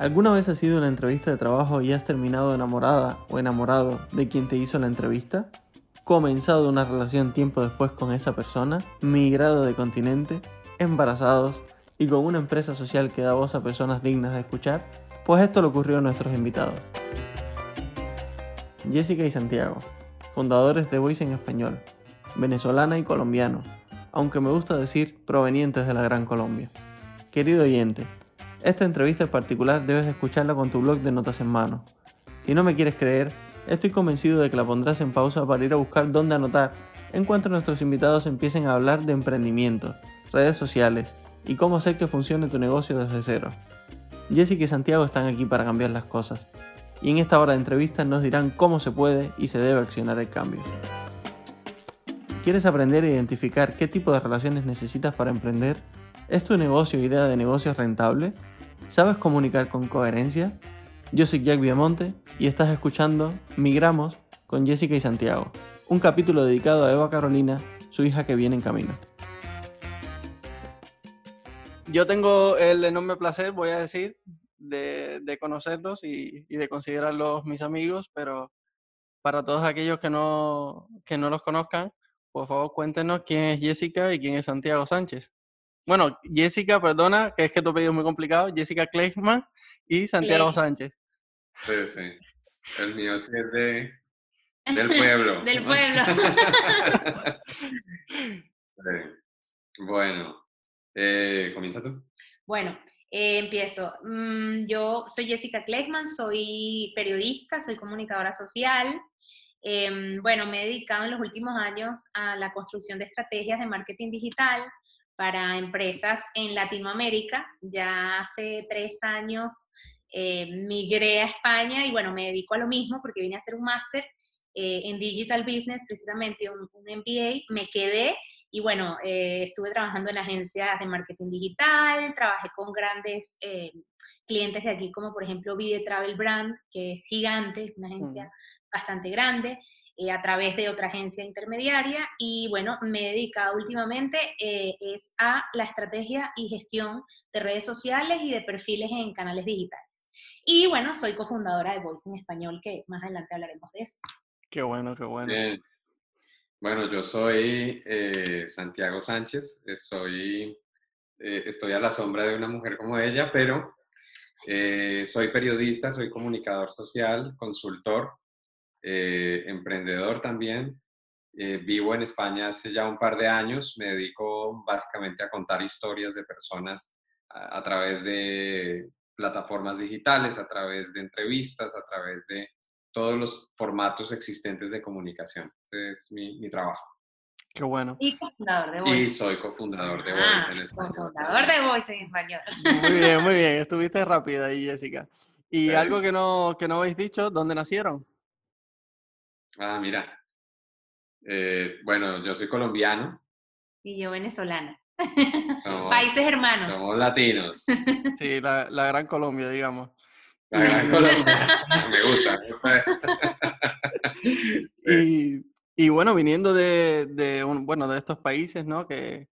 ¿Alguna vez has ido a una entrevista de trabajo y has terminado enamorada o enamorado de quien te hizo la entrevista? ¿Comenzado una relación tiempo después con esa persona? ¿Migrado de continente? ¿Embarazados? ¿Y con una empresa social que da voz a personas dignas de escuchar? Pues esto le ocurrió a nuestros invitados. Jessica y Santiago, fundadores de Voice en Español, venezolana y colombiano, aunque me gusta decir provenientes de la Gran Colombia. Querido oyente, esta entrevista en particular debes escucharla con tu blog de notas en mano. Si no me quieres creer, estoy convencido de que la pondrás en pausa para ir a buscar dónde anotar en cuanto nuestros invitados empiecen a hablar de emprendimiento, redes sociales y cómo hacer que funcione tu negocio desde cero. Jessica y Santiago están aquí para cambiar las cosas, y en esta hora de entrevista nos dirán cómo se puede y se debe accionar el cambio. ¿Quieres aprender a identificar qué tipo de relaciones necesitas para emprender? ¿Es tu negocio o idea de negocio rentable? ¿Sabes comunicar con coherencia? Yo soy Jack Viamonte y estás escuchando Migramos con Jessica y Santiago, un capítulo dedicado a Eva Carolina, su hija que viene en camino. Yo tengo el enorme placer, voy a decir, de, conocerlos y, de considerarlos mis amigos, pero para todos aquellos que no, que no los conozcan, por favor cuéntenos quién es Jessica y quién es Santiago Sánchez. Bueno, Jessica, perdona, que es que tu apellido es muy complicado, Jessica Kleichman y Santiago Sánchez. Sí, sí. El mío sí es de, del pueblo. del pueblo. Bueno, eh, comienza tú. Bueno, eh, empiezo. Mm, yo soy Jessica Kleichman, soy periodista, soy comunicadora social. Em, bueno, me he dedicado en los últimos años a la construcción de estrategias de marketing digital para empresas en Latinoamérica. Ya hace tres años eh, migré a España y bueno, me dedico a lo mismo porque vine a hacer un máster eh, en Digital Business, precisamente un, MBA. Me quedé y bueno, eh, estuve trabajando en agencias de marketing digital, trabajé con grandes clientes de aquí, como por ejemplo Vide Travel Brand, que es gigante, una agencia bastante grande. Eh, a través de otra agencia intermediaria y bueno, me he dedicado últimamente eh, es a la estrategia y gestión de redes sociales y de perfiles en canales digitales. Y bueno, soy cofundadora de Voice en Español, que más adelante hablaremos de eso. Qué bueno, qué bueno. Bueno, yo soy eh, Santiago Sánchez, soy, estoy a la sombra de una mujer como ella, pero soy periodista, soy comunicador social, consultor, eh, emprendedor también. Eh, vivo en España hace ya un par de años. Me dedico básicamente a contar historias de personas a, través de plataformas digitales, a través de entrevistas, a través de todos los formatos existentes de comunicación. Ese es mi, trabajo. Qué bueno. Y cofundador de Voice. Y soy cofundador de ah, Voice en español. Cofundador de Voice en español. Muy bien, muy bien. Estuviste rápida ahí, Jessica. Y algo que no, que no habéis dicho, ¿dónde nacieron? Ah, mira. Eh, bueno, yo soy colombiano. Y yo venezolana. Países hermanos. Somos latinos. Sí, la, Gran Colombia, digamos. La Gran Colombia. Me gusta. y, bueno, viniendo de, bueno, de estos países, ¿no? Que,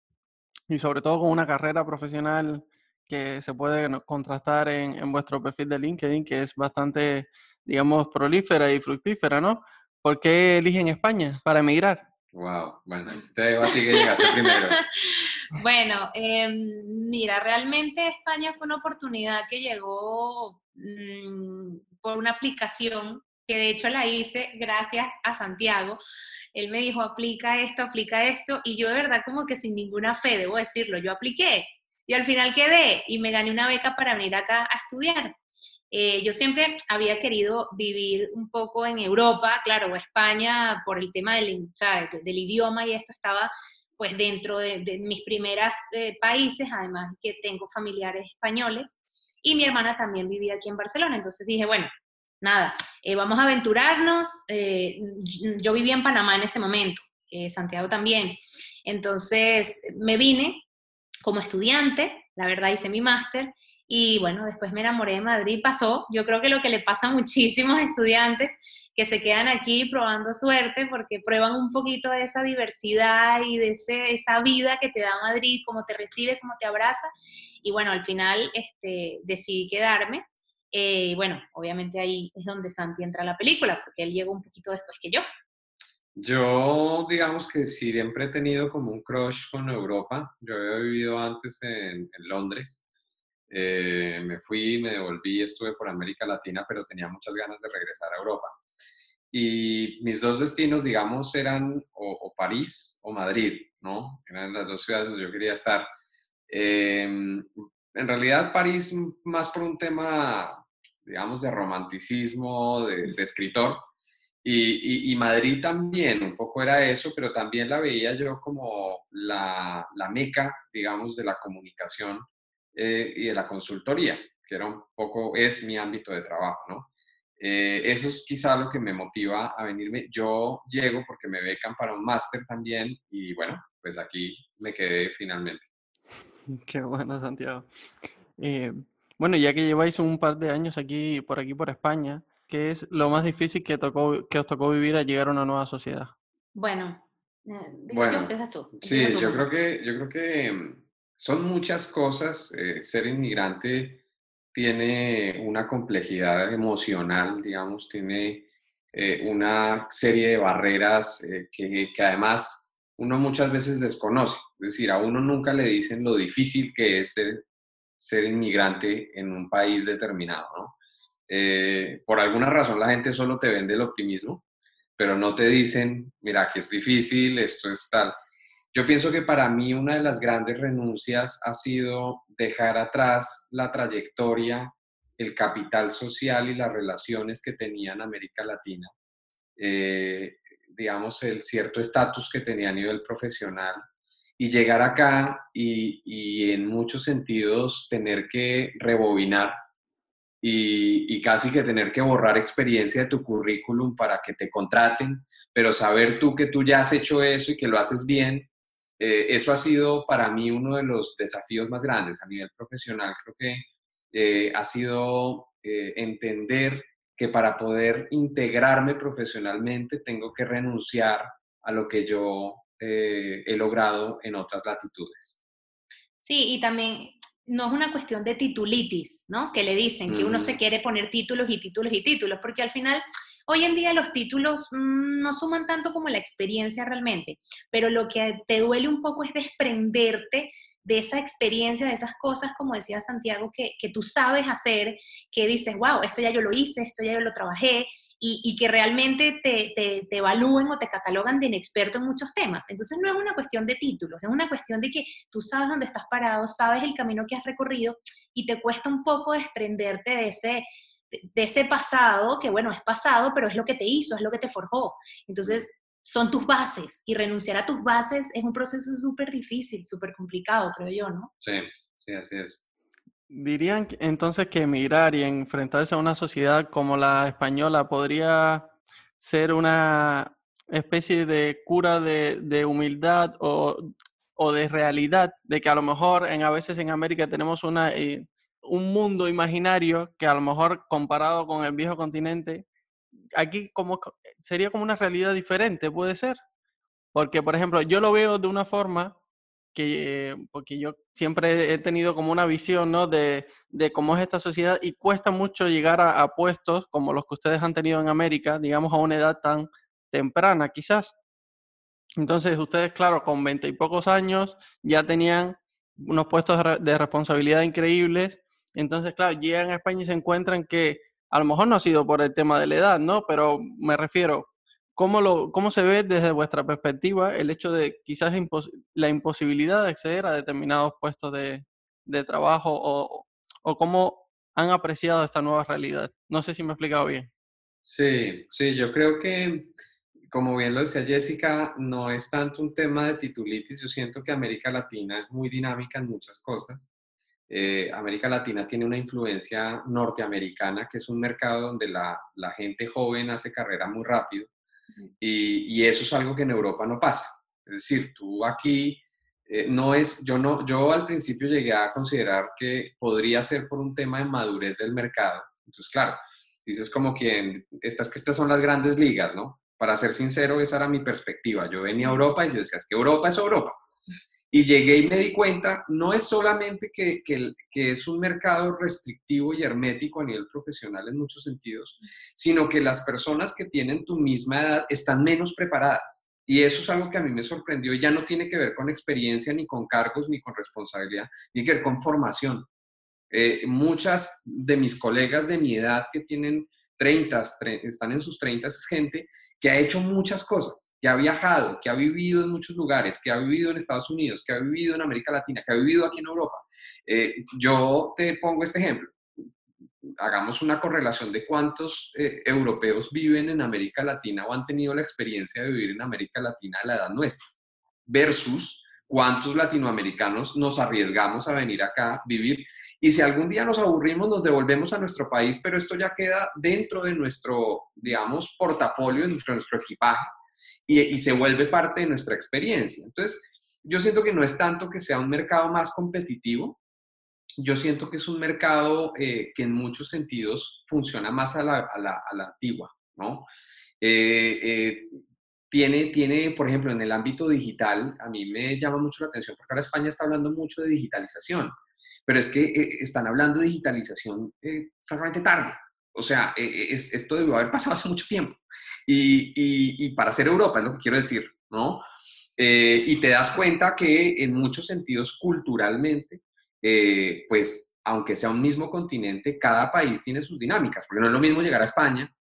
y sobre todo con una carrera profesional que se puede contrastar en, en vuestro perfil de LinkedIn, que es bastante, digamos, prolífera y fructífera, ¿no? ¿Por qué eligen España para emigrar? Wow, bueno, te a ti que llegaste primero. bueno, em, mira, realmente España fue una oportunidad que llegó mm, por una aplicación que de hecho la hice gracias a Santiago. Él me dijo, aplica esto, aplica esto, y yo de verdad como que sin ninguna fe, debo decirlo, yo apliqué y al final quedé y me gané una beca para venir acá a estudiar. Eh, yo siempre había querido vivir un poco en Europa, claro, o España, por el tema del, del idioma y esto estaba pues dentro de, mis primeros eh, países, además que tengo familiares españoles, y mi hermana también vivía aquí en Barcelona, entonces dije, bueno, nada, eh, vamos a aventurarnos, yo vivía en Panamá en ese momento, Santiago también, entonces me vine como estudiante, la verdad hice mi máster, y bueno, después me enamoré de Madrid, pasó, yo creo que lo que le pasa a muchísimos estudiantes que se quedan aquí probando suerte porque prueban un poquito de esa diversidad y de esa vida que te da Madrid, cómo te recibe, cómo te abraza. Y bueno, al final este, decidí quedarme Eh, y bueno, obviamente ahí es donde Santi entra a la película, porque él llegó un poquito después que yo. Yo, digamos que siempre he tenido como un crush con Europa. Yo había vivido antes en, Londres. Eh, me fui, me devolví, estuve por América Latina, pero tenía muchas ganas de regresar a Europa. Y mis dos destinos, digamos, eran o, París o Madrid, ¿no? Eran las dos ciudades donde yo quería estar. Em, en realidad París más por un tema, digamos, de romanticismo, de, escritor, y, Madrid también, un poco era eso, pero también la veía yo como la, la meca, digamos, de la comunicación eh, y de la consultoría, que era un poco, es mi ámbito de trabajo, ¿no? Eh, eso es quizá lo que me motiva a venirme. Yo llego porque me becan para un máster también y bueno, pues aquí me quedé finalmente. Qué bueno, Santiago. Eh, bueno, ya que lleváis un par de años aquí, por aquí, por España, ¿qué es lo más difícil que, tocó, que os tocó vivir al llegar a una nueva sociedad? Bueno, eh, bueno tú. Sí, yo creo, que, yo creo que mm, son muchas cosas. Eh, ser inmigrante tiene una complejidad emocional, digamos, tiene una serie de barreras que, que además uno muchas veces desconoce. Es decir, a uno nunca le dicen lo difícil que es ser, inmigrante en un país determinado. ¿no? Eh, por alguna razón la gente solo te vende el optimismo, pero no te dicen, mira, que es difícil, esto es tal. Yo pienso que para mí una de las grandes renuncias ha sido dejar atrás la trayectoria, el capital social y las relaciones que tenía en América Latina. Eh, digamos, el cierto estatus que tenía a nivel profesional y llegar acá y, en muchos sentidos tener que rebobinar y, casi que tener que borrar experiencia de tu currículum para que te contraten, pero saber tú que tú ya has hecho eso y que lo haces bien, eh, eso ha sido para mí uno de los desafíos más grandes a nivel profesional. Creo que eh, ha sido eh, entender que para poder integrarme profesionalmente tengo que renunciar a lo que yo he logrado en otras latitudes. Sí, y también no es una cuestión de titulitis, ¿no? Que le dicen que uno se quiere poner títulos y títulos y títulos, porque al final Hoy en día los títulos mm, no suman tanto como la experiencia realmente, pero lo que te duele un poco es desprenderte de esa experiencia, de esas cosas, como decía Santiago, que, tú sabes hacer, que dices, wow, esto ya yo lo hice, esto ya yo lo trabajé, y, que realmente te, te, te, evalúen o te catalogan de inexperto en muchos temas. Entonces no es una cuestión de títulos, es una cuestión de que tú sabes dónde estás parado, sabes el camino que has recorrido y te cuesta un poco desprenderte de ese de ese pasado, que bueno, es pasado, pero es lo que te hizo, es lo que te forjó. Entonces, son tus bases y renunciar a tus bases es un proceso súper difícil, súper complicado, creo yo, ¿no? Sí, sí, así es. ¿Dirían entonces que emigrar y enfrentarse a una sociedad como la española podría ser una especie de cura de, humildad o, de realidad, de que a lo mejor en, a veces en América tenemos una, eh, un mundo imaginario que a lo mejor comparado con el viejo continente, aquí como sería como una realidad diferente, puede ser. Porque, por ejemplo, yo lo veo de una forma que, porque yo siempre he tenido como una visión, ¿no? De, de cómo es esta sociedad y cuesta mucho llegar a, a, puestos como los que ustedes han tenido en América, digamos a una edad tan temprana, quizás. Entonces, ustedes, claro, con veinte y pocos años ya tenían unos puestos de responsabilidad increíbles entonces, claro, llegan a España y se encuentran que a lo mejor no ha sido por el tema de la edad, ¿no? Pero me refiero, ¿cómo, lo, cómo se ve desde vuestra perspectiva el hecho de quizás la imposibilidad de acceder a determinados puestos de, trabajo o, o cómo han apreciado esta nueva realidad? No sé si me he explicado bien. Sí, sí, yo creo que, como bien lo decía Jessica, no es tanto un tema de titulitis, yo siento que América Latina es muy dinámica en muchas cosas eh, América Latina tiene una influencia norteamericana, que es un mercado donde la, gente joven hace carrera muy rápido y, eso es algo que en Europa no pasa. Es decir, tú aquí eh, no es, yo no, yo al principio llegué a considerar que podría ser por un tema de madurez del mercado. Entonces, claro, dices como que estas, que estas son las grandes ligas, ¿no? Para ser sincero, esa era mi perspectiva. Yo venía a Europa y yo decía, es que Europa es Europa. Y llegué y me di cuenta, no es solamente que, que, es un mercado restrictivo y hermético a nivel profesional en muchos sentidos, sino que las personas que tienen tu misma edad están menos preparadas. Y eso es algo que a mí me sorprendió. Ya no tiene que ver con experiencia, ni con cargos, ni con responsabilidad, tiene que ver con formación. Eh, muchas de mis colegas de mi edad que tienen 30, están en sus 30, es gente que ha hecho muchas cosas, que ha viajado, que ha vivido en muchos lugares, que ha vivido en Estados Unidos, que ha vivido en América Latina, que ha vivido aquí en Europa. Eh, yo te pongo este ejemplo. Hagamos una correlación de cuántos eh, europeos viven en América Latina o han tenido la experiencia de vivir en América Latina a la edad nuestra, versus cuántos latinoamericanos nos arriesgamos a venir acá a vivir. Y si algún día nos aburrimos, nos devolvemos a nuestro país, pero esto ya queda dentro de nuestro, digamos, portafolio, dentro de nuestro equipaje, y, se vuelve parte de nuestra experiencia. Entonces, yo siento que no es tanto que sea un mercado más competitivo, yo siento que es un mercado eh, que en muchos sentidos funciona más a la, antigua, ¿no? Eh, eh, tiene, tiene, por ejemplo, en el ámbito digital, a mí me llama mucho la atención, porque ahora España está hablando mucho de digitalización, pero es que eh, están hablando de digitalización eh, francamente tarde. O sea, eh, es, esto debió haber pasado hace mucho tiempo. Y, y, para ser Europa, es lo que quiero decir, ¿no? y te das cuenta que en muchos sentidos, culturalmente, pues, aunque sea un mismo continente, cada país tiene sus dinámicas, porque no es lo mismo llegar a España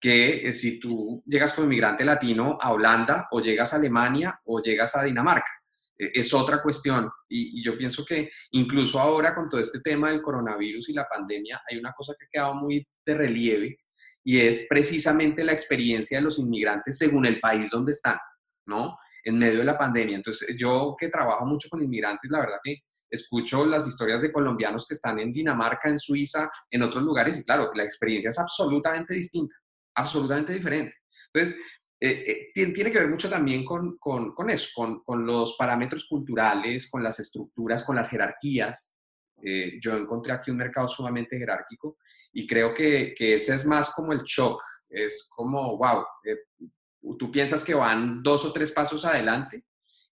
que eh, si tú llegas como inmigrante latino a Holanda o llegas a Alemania o llegas a Dinamarca. E, es otra cuestión. Y, yo pienso que incluso ahora con todo este tema del coronavirus y la pandemia, hay una cosa que ha quedado muy de relieve y es precisamente la experiencia de los inmigrantes según el país donde están, ¿no? En medio de la pandemia. Entonces, yo que trabajo mucho con inmigrantes, la verdad que escucho las historias de colombianos que están en Dinamarca, en Suiza, en otros lugares, y claro, la experiencia es absolutamente distinta absolutamente diferente. Entonces, eh, eh, tiene que ver mucho también con, con, con eso, con, con, los parámetros culturales, con las estructuras, con las jerarquías. Eh, yo encontré aquí un mercado sumamente jerárquico y creo que, que, ese es más como el shock, es como, wow, tú piensas que van dos o tres pasos adelante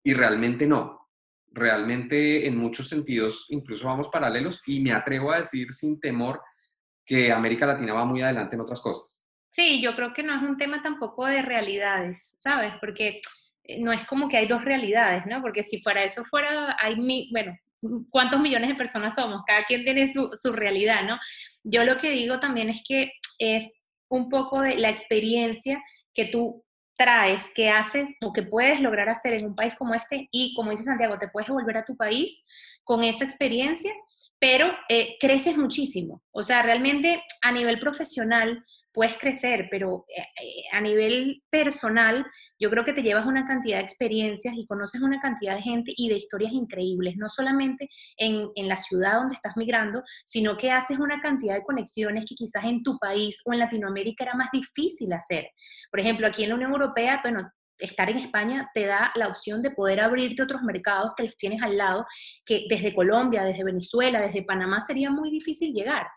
y realmente no. Realmente en muchos sentidos incluso vamos paralelos y me atrevo a decir sin temor que América Latina va muy adelante en otras cosas. Sí, yo creo que no es un tema tampoco de realidades, ¿sabes? Porque eh, no es como que hay dos realidades, ¿no? Porque si fuera eso, fuera, hay, mi, bueno, ¿cuántos millones de personas somos? Cada quien tiene su, su realidad, ¿no? Yo lo que digo también es que es un poco de la experiencia que tú traes, que haces o que puedes lograr hacer en un país como este y como dice Santiago, te puedes volver a tu país con esa experiencia, pero eh, creces muchísimo. O sea, realmente a nivel profesional puedes crecer, pero eh, eh, a nivel personal, yo creo que te llevas una cantidad de experiencias y conoces una cantidad de gente y de historias increíbles, no solamente en, en, la ciudad donde estás migrando, sino que haces una cantidad de conexiones que quizás en tu país o en Latinoamérica era más difícil hacer. Por ejemplo, aquí en la Unión Europea, bueno, estar en España te da la opción de poder abrirte otros mercados que los tienes al lado, que desde Colombia, desde Venezuela, desde Panamá sería muy difícil llegar.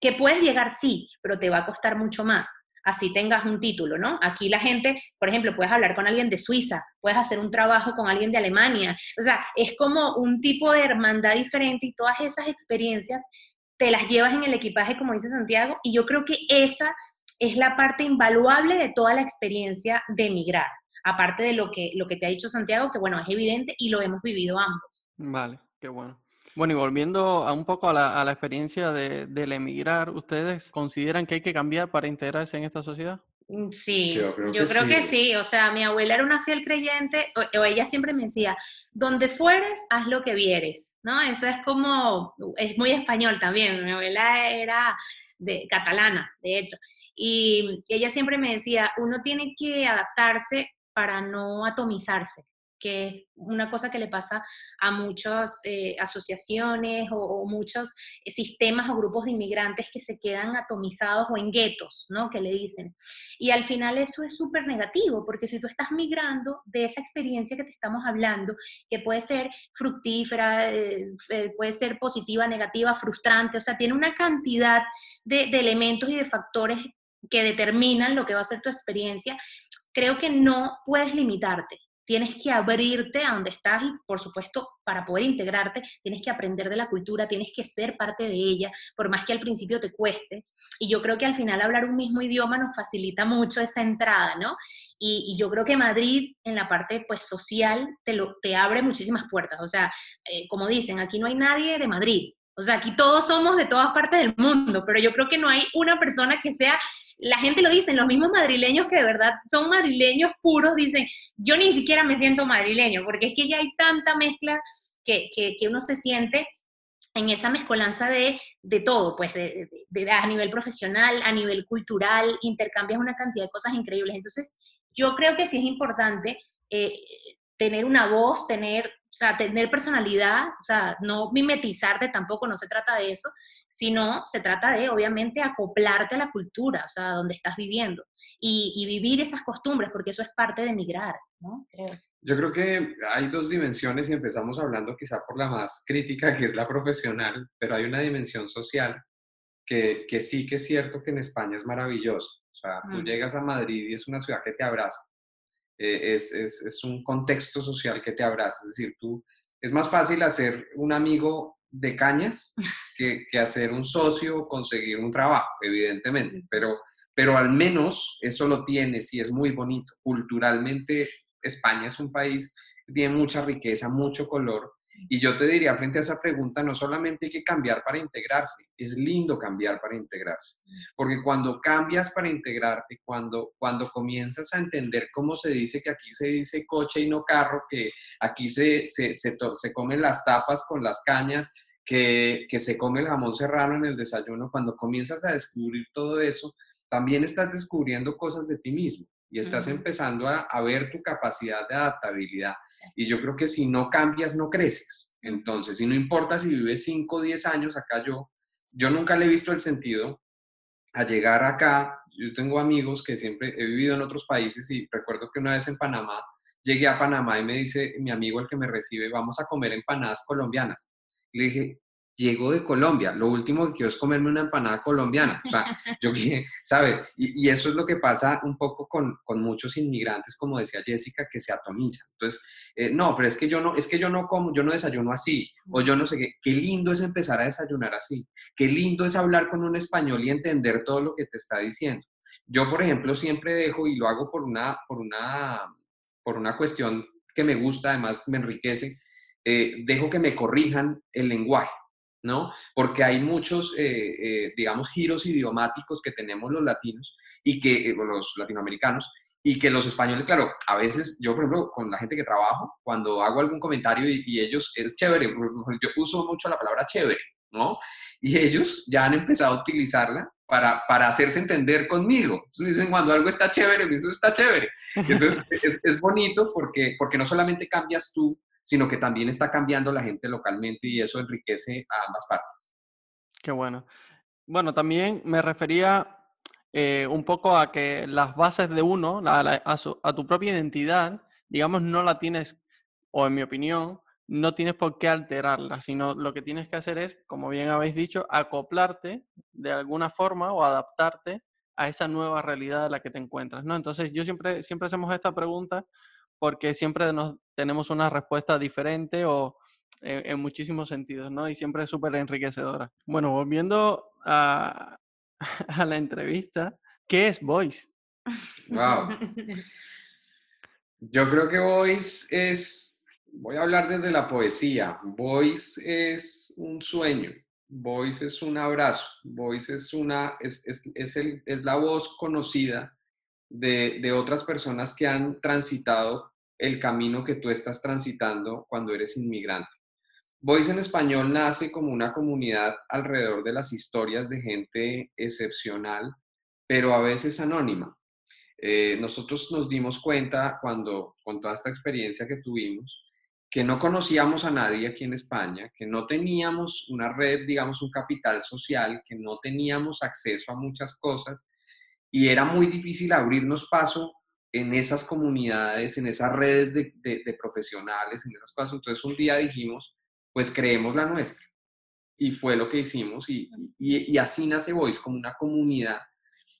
Que puedes llegar, sí, pero te va a costar mucho más. Así tengas un título, ¿no? Aquí la gente, por ejemplo, puedes hablar con alguien de Suiza, puedes hacer un trabajo con alguien de Alemania. O sea, es como un tipo de hermandad diferente y todas esas experiencias te las llevas en el equipaje, como dice Santiago, y yo creo que esa es la parte invaluable de toda la experiencia de emigrar. Aparte de lo que, lo que te ha dicho Santiago, que bueno, es evidente y lo hemos vivido ambos. Vale, qué bueno. Bueno, y volviendo a un poco a la, a la experiencia de, del emigrar, ¿ustedes consideran que hay que cambiar para integrarse en esta sociedad? Mm, sí, yo creo, que, sí. O sea, mi abuela era una fiel creyente, o, ella siempre me decía, donde fueres, haz lo que vieres, ¿no? Eso es como, es muy español también. Mi abuela era de catalana, de hecho. Y ella siempre me decía, uno tiene que adaptarse para no atomizarse que es una cosa que le pasa a muchas eh, asociaciones o, muchos eh, sistemas o grupos de inmigrantes que se quedan atomizados o en guetos, ¿no? Que le dicen. Y al final eso es súper negativo, porque si tú estás migrando de esa experiencia que te estamos hablando, que puede ser fructífera, eh, puede ser positiva, negativa, frustrante, o sea, tiene una cantidad de elementos y de factores que determinan lo que va a ser tu experiencia, creo que no puedes limitarte tienes que abrirte a donde estás y, por supuesto, para poder integrarte, tienes que aprender de la cultura, tienes que ser parte de ella, por más que al principio te cueste. Y yo creo que al final hablar un mismo idioma nos facilita mucho esa entrada, ¿no? Y, yo creo que Madrid, en la parte pues social, te, lo, te abre muchísimas puertas. O sea, eh, como dicen, aquí no hay nadie de Madrid, o sea, aquí todos somos de todas partes del mundo, pero yo creo que no hay una persona que sea, la gente lo dice, los mismos madrileños que de verdad son madrileños puros, dicen, yo ni siquiera me siento madrileño, porque es que ya hay tanta mezcla que, que, uno se siente en esa mezcolanza de, de todo, pues de, a nivel profesional, a nivel cultural, intercambias una cantidad de cosas increíbles. Entonces, yo creo que sí es importante eh, tener una voz, tener o sea, tener personalidad, o sea, no mimetizarte tampoco, no se trata de eso, sino se trata de, obviamente, acoplarte a la cultura, o sea, donde estás viviendo y, vivir esas costumbres, porque eso es parte de migrar, ¿no? Yo creo que hay dos dimensiones y empezamos hablando quizá por la más crítica, que es la profesional, pero hay una dimensión social que, que sí que es cierto que en España es maravilloso. O sea, tú mm. llegas a Madrid y es una ciudad que te abraza eh, es, es, es, un contexto social que te abraza. Es decir, tú, es más fácil hacer un amigo de cañas que, que hacer un socio conseguir un trabajo, evidentemente, pero, pero al menos eso lo tienes y es muy bonito. Culturalmente, España es un país que tiene mucha riqueza, mucho color, y yo te diría, frente a esa pregunta, no solamente hay que cambiar para integrarse, es lindo cambiar para integrarse, porque cuando cambias para integrarte, cuando, cuando comienzas a entender cómo se dice que aquí se dice coche y no carro, que aquí se, se, se, se comen las tapas con las cañas, que, que se come el jamón serrano en el desayuno, cuando comienzas a descubrir todo eso, también estás descubriendo cosas de ti mismo y estás empezando a, a, ver tu capacidad de adaptabilidad. Y yo creo que si no cambias, no creces. Entonces, y no importa si vives 5 o 10 años acá, yo, yo nunca le he visto el sentido a llegar acá. Yo tengo amigos que siempre he vivido en otros países y recuerdo que una vez en Panamá, llegué a Panamá y me dice mi amigo el que me recibe, vamos a comer empanadas colombianas. Y le dije, llego de Colombia, lo último que quiero es comerme una empanada colombiana. O sea, yo ¿sabes? Y, eso es lo que pasa un poco con, con, muchos inmigrantes, como decía Jessica, que se atomizan. Entonces, eh, no, pero es que yo no, es que yo no como, yo no desayuno así, o yo no sé qué. Qué lindo es empezar a desayunar así. Qué lindo es hablar con un español y entender todo lo que te está diciendo. Yo, por ejemplo, siempre dejo, y lo hago por una, por una, por una cuestión que me gusta, además me enriquece, eh, dejo que me corrijan el lenguaje. ¿No? Porque hay muchos, eh, eh, digamos, giros idiomáticos que tenemos los latinos y que, eh, los latinoamericanos, y que los españoles, claro, a veces yo, por ejemplo, con la gente que trabajo, cuando hago algún comentario y, ellos, es chévere, yo uso mucho la palabra chévere, ¿no? Y ellos ya han empezado a utilizarla para, para hacerse entender conmigo. Entonces dicen, cuando algo está chévere, eso está chévere. Entonces es, es, bonito porque, porque no solamente cambias tú sino que también está cambiando la gente localmente y eso enriquece a ambas partes. Qué bueno. Bueno, también me refería eh, un poco a que las bases de uno, a, tu propia identidad, digamos, no la tienes, o en mi opinión, no tienes por qué alterarla, sino lo que tienes que hacer es, como bien habéis dicho, acoplarte de alguna forma o adaptarte a esa nueva realidad en la que te encuentras, ¿no? Entonces, yo siempre, siempre hacemos esta pregunta porque siempre nos, tenemos una respuesta diferente o en, muchísimos sentidos, ¿no? Y siempre es súper enriquecedora. Bueno, volviendo a, a la entrevista, ¿qué es Voice? Wow. Yo creo que Voice es, voy a hablar desde la poesía, Voice es un sueño, Voice es un abrazo, Voice es, una, es, es, es, el, es la voz conocida de, otras personas que han transitado el camino que tú estás transitando cuando eres inmigrante. Voice en español nace como una comunidad alrededor de las historias de gente excepcional, pero a veces anónima. Eh, nosotros nos dimos cuenta cuando, con toda esta experiencia que tuvimos, que no conocíamos a nadie aquí en España, que no teníamos una red, digamos, un capital social, que no teníamos acceso a muchas cosas y era muy difícil abrirnos paso en esas comunidades, en esas redes de, profesionales, en esas cosas. Entonces un día dijimos, pues creemos la nuestra. Y fue lo que hicimos y, así nace Voice, como una comunidad.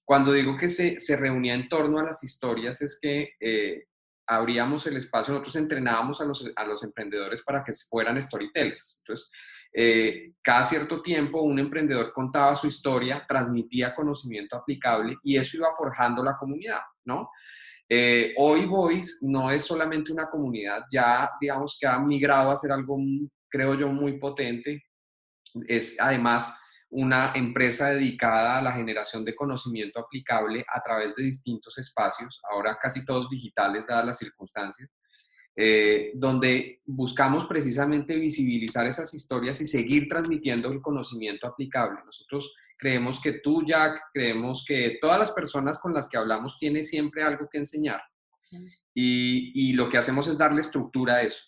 Cuando digo que se, se, reunía en torno a las historias es que eh, abríamos el espacio, nosotros entrenábamos a los, a los emprendedores para que fueran storytellers. Entonces, eh, cada cierto tiempo un emprendedor contaba su historia, transmitía conocimiento aplicable y eso iba forjando la comunidad, ¿no? Eh, hoy Voice no es solamente una comunidad, ya digamos que ha migrado a ser algo, creo yo, muy potente. Es además una empresa dedicada a la generación de conocimiento aplicable a través de distintos espacios, ahora casi todos digitales dadas las circunstancias, eh, donde buscamos precisamente visibilizar esas historias y seguir transmitiendo el conocimiento aplicable. Nosotros creemos que tú, Jack, creemos que todas las personas con las que hablamos tienen siempre algo que enseñar. Y, lo que hacemos es darle estructura a eso.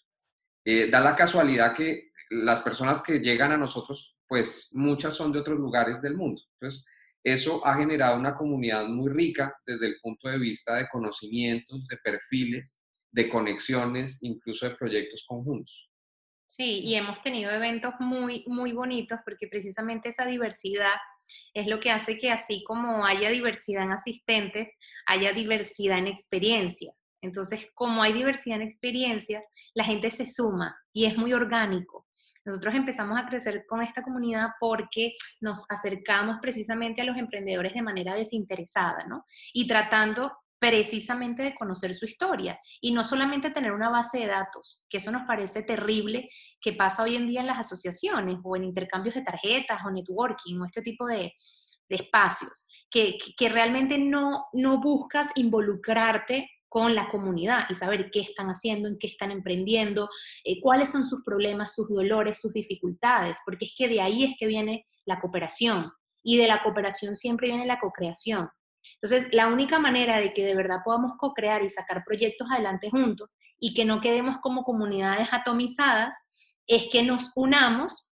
Eh, da la casualidad que las personas que llegan a nosotros, pues muchas son de otros lugares del mundo. Entonces, eso ha generado una comunidad muy rica desde el punto de vista de conocimientos, de perfiles, de conexiones, incluso de proyectos conjuntos. Sí, y hemos tenido eventos muy, muy bonitos porque precisamente esa diversidad es lo que hace que así como haya diversidad en asistentes, haya diversidad en experiencias. Entonces, como hay diversidad en experiencias, la gente se suma y es muy orgánico. Nosotros empezamos a crecer con esta comunidad porque nos acercamos precisamente a los emprendedores de manera desinteresada, ¿no? Y tratando precisamente de conocer su historia y no solamente tener una base de datos, que eso nos parece terrible que pasa hoy en día en las asociaciones o en intercambios de tarjetas o networking o este tipo de, espacios, que, que, realmente no, no buscas involucrarte con la comunidad y saber qué están haciendo, en qué están emprendiendo, eh, cuáles son sus problemas, sus dolores, sus dificultades, porque es que de ahí es que viene la cooperación y de la cooperación siempre viene la co-creación. Entonces, la única manera de que de verdad podamos co-crear y sacar proyectos adelante juntos y que no quedemos como comunidades atomizadas es que nos unamos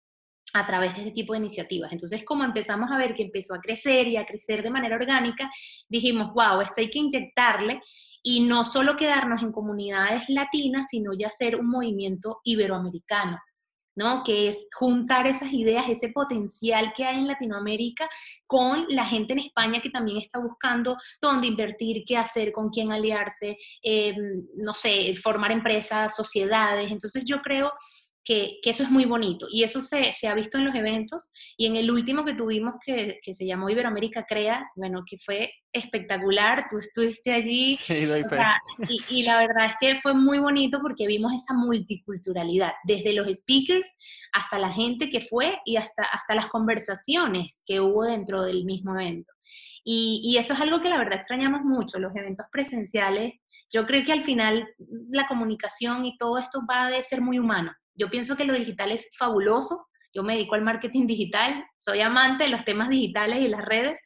a través de ese tipo de iniciativas. Entonces, como empezamos a ver que empezó a crecer y a crecer de manera orgánica, dijimos, wow, esto hay que inyectarle y no solo quedarnos en comunidades latinas, sino ya ser un movimiento iberoamericano. ¿No? Que es juntar esas ideas, ese potencial que hay en Latinoamérica con la gente en España que también está buscando dónde invertir, qué hacer, con quién aliarse, eh, no sé, formar empresas, sociedades. Entonces yo creo que, eso es muy bonito y eso se, ha visto en los eventos y en el último que tuvimos que, se llamó Iberoamérica Crea, bueno, que fue espectacular, tú estuviste allí y, la verdad es que fue muy bonito porque vimos esa multiculturalidad, desde los speakers hasta la gente que fue y hasta, hasta las conversaciones que hubo dentro del mismo evento. Y, y, eso es algo que la verdad extrañamos mucho, los eventos presenciales. Yo creo que al final la comunicación y todo esto va a ser muy humano. Yo pienso que lo digital es fabuloso. Yo me dedico al marketing digital, soy amante de los temas digitales y las redes,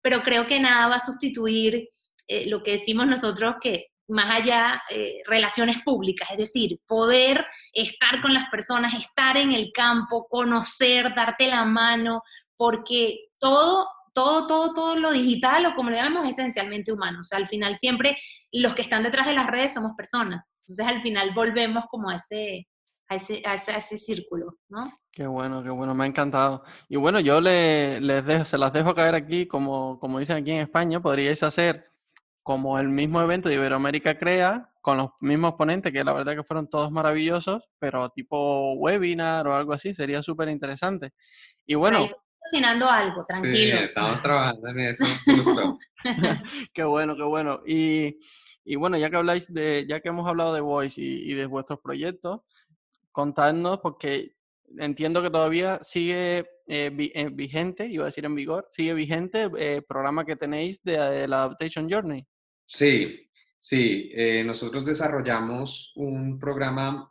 pero creo que nada va a sustituir eh, lo que decimos nosotros que más allá eh, relaciones públicas, es decir, poder estar con las personas, estar en el campo, conocer, darte la mano, porque todo, todo, todo, todo lo digital o como lo llamamos es esencialmente humano. O sea, al final siempre los que están detrás de las redes somos personas. Entonces al final volvemos como a ese, a ese, a ese, círculo, ¿no? Qué bueno, qué bueno, me ha encantado. Y bueno, yo le, les dejo, se las dejo caer aquí, como, como dicen aquí en España, podríais hacer como el mismo evento de Iberoamérica Crea, con los mismos ponentes, que la verdad que fueron todos maravillosos, pero tipo webinar o algo así, sería súper interesante. Y bueno... Ahí cocinando algo, tranquilo. Sí, estamos trabajando en eso, justo. qué bueno, qué bueno. Y, y, bueno, ya que habláis de, ya que hemos hablado de Voice y, y de vuestros proyectos, contarnos, porque entiendo que todavía sigue eh, eh, vigente, iba a decir en vigor, sigue vigente el eh, programa que tenéis de, la Adaptation Journey. Sí, sí, nosotros desarrollamos un programa,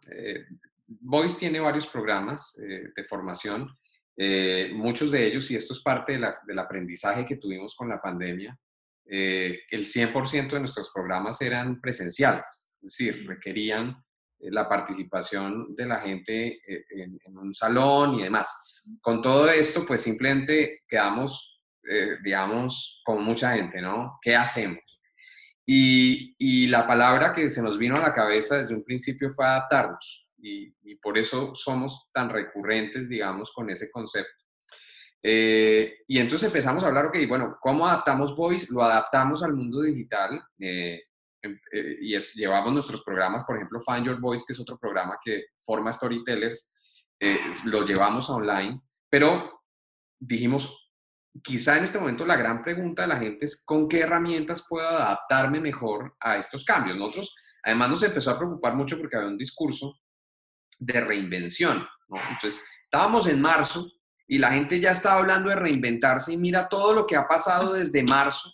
Voice tiene varios programas de formación, muchos de ellos, y esto es parte de del aprendizaje que tuvimos con la pandemia, el 100% de nuestros programas eran presenciales, es decir, requerían la participación de la gente eh, en, un salón y demás. Con todo esto, pues simplemente quedamos, eh, digamos, con mucha gente, ¿no? ¿Qué hacemos? Y, y, la palabra que se nos vino a la cabeza desde un principio fue adaptarnos. Y, por eso somos tan recurrentes, digamos, con ese concepto. y entonces empezamos a hablar, ok, bueno, ¿cómo adaptamos Voice? Lo adaptamos al mundo digital. Eh, y llevamos nuestros programas, por ejemplo, Find Your Voice, que es otro programa que forma storytellers, eh, lo llevamos online, pero dijimos, quizá en este momento la gran pregunta de la gente es con qué herramientas puedo adaptarme mejor a estos cambios. Nosotros, además, nos empezó a preocupar mucho porque había un discurso de reinvención. Entonces, estábamos en marzo y la gente ya estaba hablando de reinventarse y mira todo lo que ha pasado desde marzo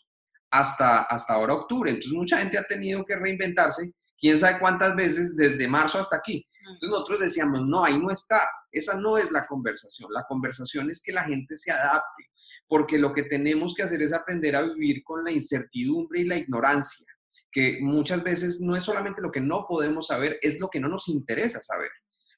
hasta, hasta ahora octubre. Entonces, mucha gente ha tenido que reinventarse, quién sabe cuántas veces desde marzo hasta aquí. Entonces, nosotros decíamos, no, ahí no está. Esa no es la conversación. La conversación es que la gente se adapte, porque lo que tenemos que hacer es aprender a vivir con la incertidumbre y la ignorancia, que muchas veces no es solamente lo que no podemos saber, es lo que no nos interesa saber.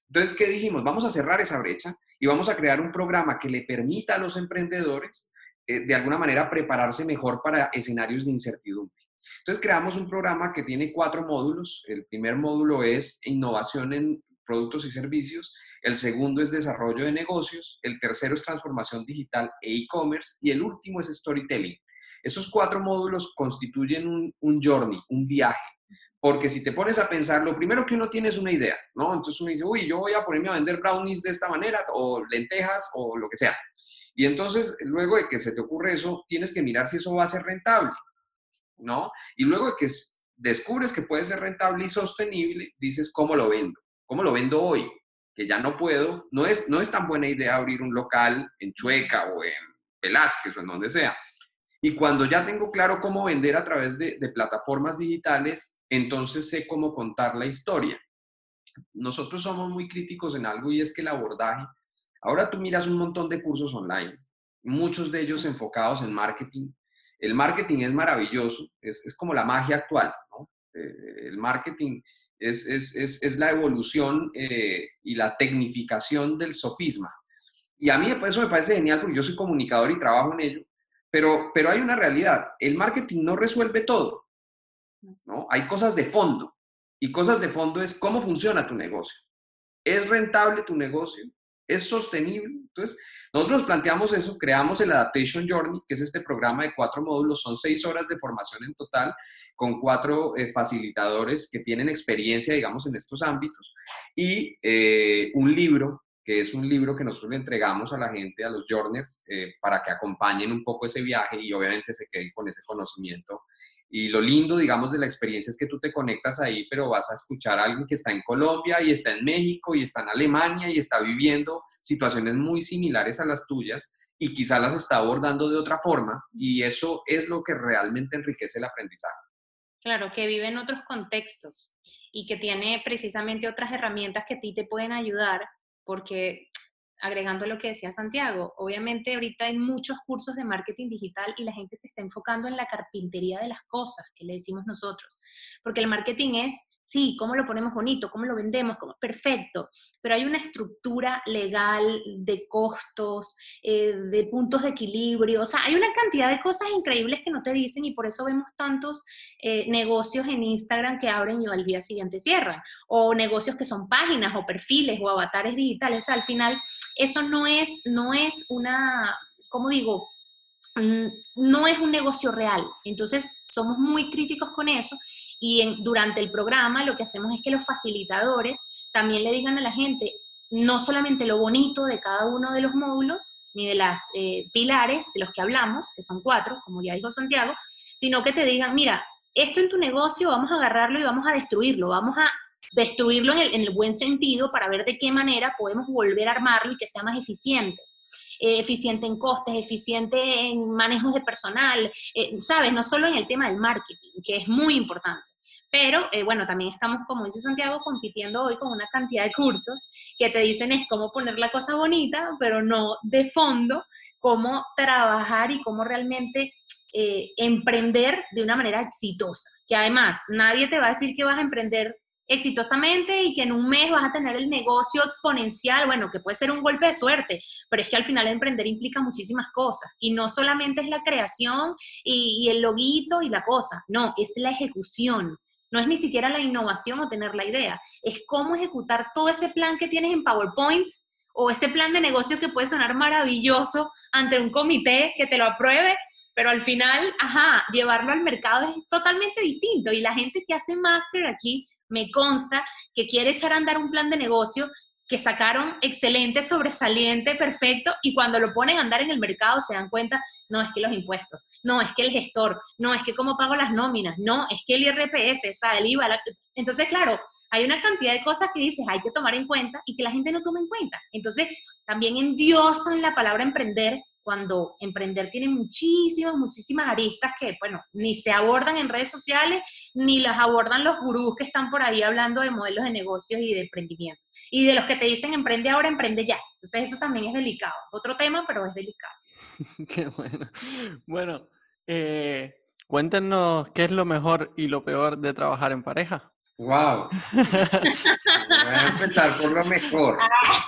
Entonces, ¿qué dijimos? Vamos a cerrar esa brecha y vamos a crear un programa que le permita a los emprendedores, eh, de alguna manera, prepararse mejor para escenarios de incertidumbre. Entonces, creamos un programa que tiene cuatro módulos. El primer módulo es innovación en productos y servicios. El segundo es desarrollo de negocios. El tercero es transformación digital e e-commerce. Y el último es storytelling. Esos cuatro módulos constituyen un, un journey, un viaje porque si te pones a pensar, lo primero que uno tiene es una idea, ¿no? Entonces uno dice, uy, yo voy a ponerme a vender brownies de esta manera, o lentejas, o lo que sea. Y entonces, luego de que se te ocurre eso, tienes que mirar si eso va a ser rentable, ¿no? Y luego de que descubres que puede ser rentable y sostenible, dices, ¿cómo lo vendo? ¿Cómo lo vendo hoy? Que ya no puedo. No es, no es tan buena idea abrir un local en Chueca o en Velázquez o en donde sea. Y cuando ya tengo claro cómo vender a través de, de plataformas digitales, entonces sé cómo contar la historia. Nosotros somos muy críticos en algo y es que el abordaje, ahora tú miras un montón de cursos online, muchos de ellos enfocados en marketing. El marketing es maravilloso, es, como la magia actual, ¿no? Eh, el marketing es, es, la evolución eh, y la tecnificación del sofisma. Y a mí eso me parece genial porque yo soy comunicador y trabajo en ello, pero, pero hay una realidad, el marketing no resuelve todo. ¿no? Hay cosas de fondo y cosas de fondo es cómo funciona tu negocio. ¿Es rentable tu negocio? ¿Es sostenible? Entonces, nosotros planteamos eso, creamos el Adaptation Journey, que es este programa de cuatro módulos, son seis horas de formación en total, con cuatro eh, facilitadores que tienen experiencia, digamos, en estos ámbitos, y eh, un libro que es un libro que nosotros le entregamos a la gente, a los journers, eh, para que acompañen un poco ese viaje y obviamente se queden con ese conocimiento. Y lo lindo, digamos, de la experiencia es que tú te conectas ahí, pero vas a escuchar a alguien que está en Colombia y está en México y está en Alemania y está viviendo situaciones muy similares a las tuyas y quizá las está abordando de otra forma y eso es lo que realmente enriquece el aprendizaje. Claro, que vive en otros contextos y que tiene precisamente otras herramientas que a ti te pueden ayudar porque agregando lo que decía Santiago, obviamente ahorita hay muchos cursos de marketing digital y la gente se está enfocando en la carpintería de las cosas, que le decimos nosotros, porque el marketing es sí, ¿cómo lo ponemos bonito? ¿Cómo lo vendemos? Perfecto, pero hay una estructura legal de costos, eh, de puntos de equilibrio, o sea, hay una cantidad de cosas increíbles que no te dicen y por eso vemos tantos eh, negocios en Instagram que abren y al día siguiente cierran, o negocios que son páginas o perfiles o avatares digitales, o sea, al final eso no es, no es una, ¿cómo digo? Mm, no es un negocio real. Entonces, somos muy críticos con eso y durante el programa lo que hacemos es que los facilitadores también le digan a la gente no solamente lo bonito de cada uno de los módulos, ni de las eh, pilares de los que hablamos, que son cuatro, como ya dijo Santiago, sino que te digan, mira, esto en tu negocio vamos a agarrarlo y vamos a destruirlo, vamos a destruirlo en el, en el buen sentido para ver de qué manera podemos volver a armarlo y que sea más eficiente. Eh, eficiente en costes, eficiente en manejos de personal, eh, ¿sabes? No solo en el tema del marketing, que es muy importante. Pero eh, bueno, también estamos, como dice Santiago, compitiendo hoy con una cantidad de cursos que te dicen es cómo poner la cosa bonita, pero no de fondo, cómo trabajar y cómo realmente emprender de una manera exitosa. Que además nadie te va a decir que vas a emprender exitosamente y que en un mes vas a tener el negocio exponencial, bueno, que puede ser un golpe de suerte, pero es que al final emprender implica muchísimas cosas y no solamente es la creación y, el loguito y la cosa, no, es la ejecución. No es ni siquiera la innovación o tener la idea, es cómo ejecutar todo ese plan que tienes en PowerPoint o ese plan de negocio que puede sonar maravilloso ante un comité que te lo apruebe, pero al final, ajá, llevarlo al mercado es totalmente distinto. Y la gente que hace máster aquí, me consta que quiere echar a andar un plan de negocio que sacaron excelente, sobresaliente, perfecto, y cuando lo ponen a andar en el mercado se dan cuenta, no es que los impuestos, no es que el gestor, no es que cómo pago las nóminas, no, es que el IRPF, o sea, el IVA. Entonces, claro, hay una cantidad de cosas que dices hay que tomar en cuenta y que la gente no toma en cuenta. Entonces, también endiosan la palabra emprender cuando emprender tiene muchísimas, muchísimas aristas que, bueno, ni se abordan en redes sociales, ni las abordan los gurús que están por ahí hablando de modelos de negocios y de emprendimiento. Y de los que te dicen emprende ahora, emprende ya. Entonces eso también es delicado. Otro tema, pero es delicado. Qué bueno. Bueno, eh, cuéntenos qué es lo mejor y lo peor de trabajar en pareja. ¡Wow! Voy a empezar por lo mejor.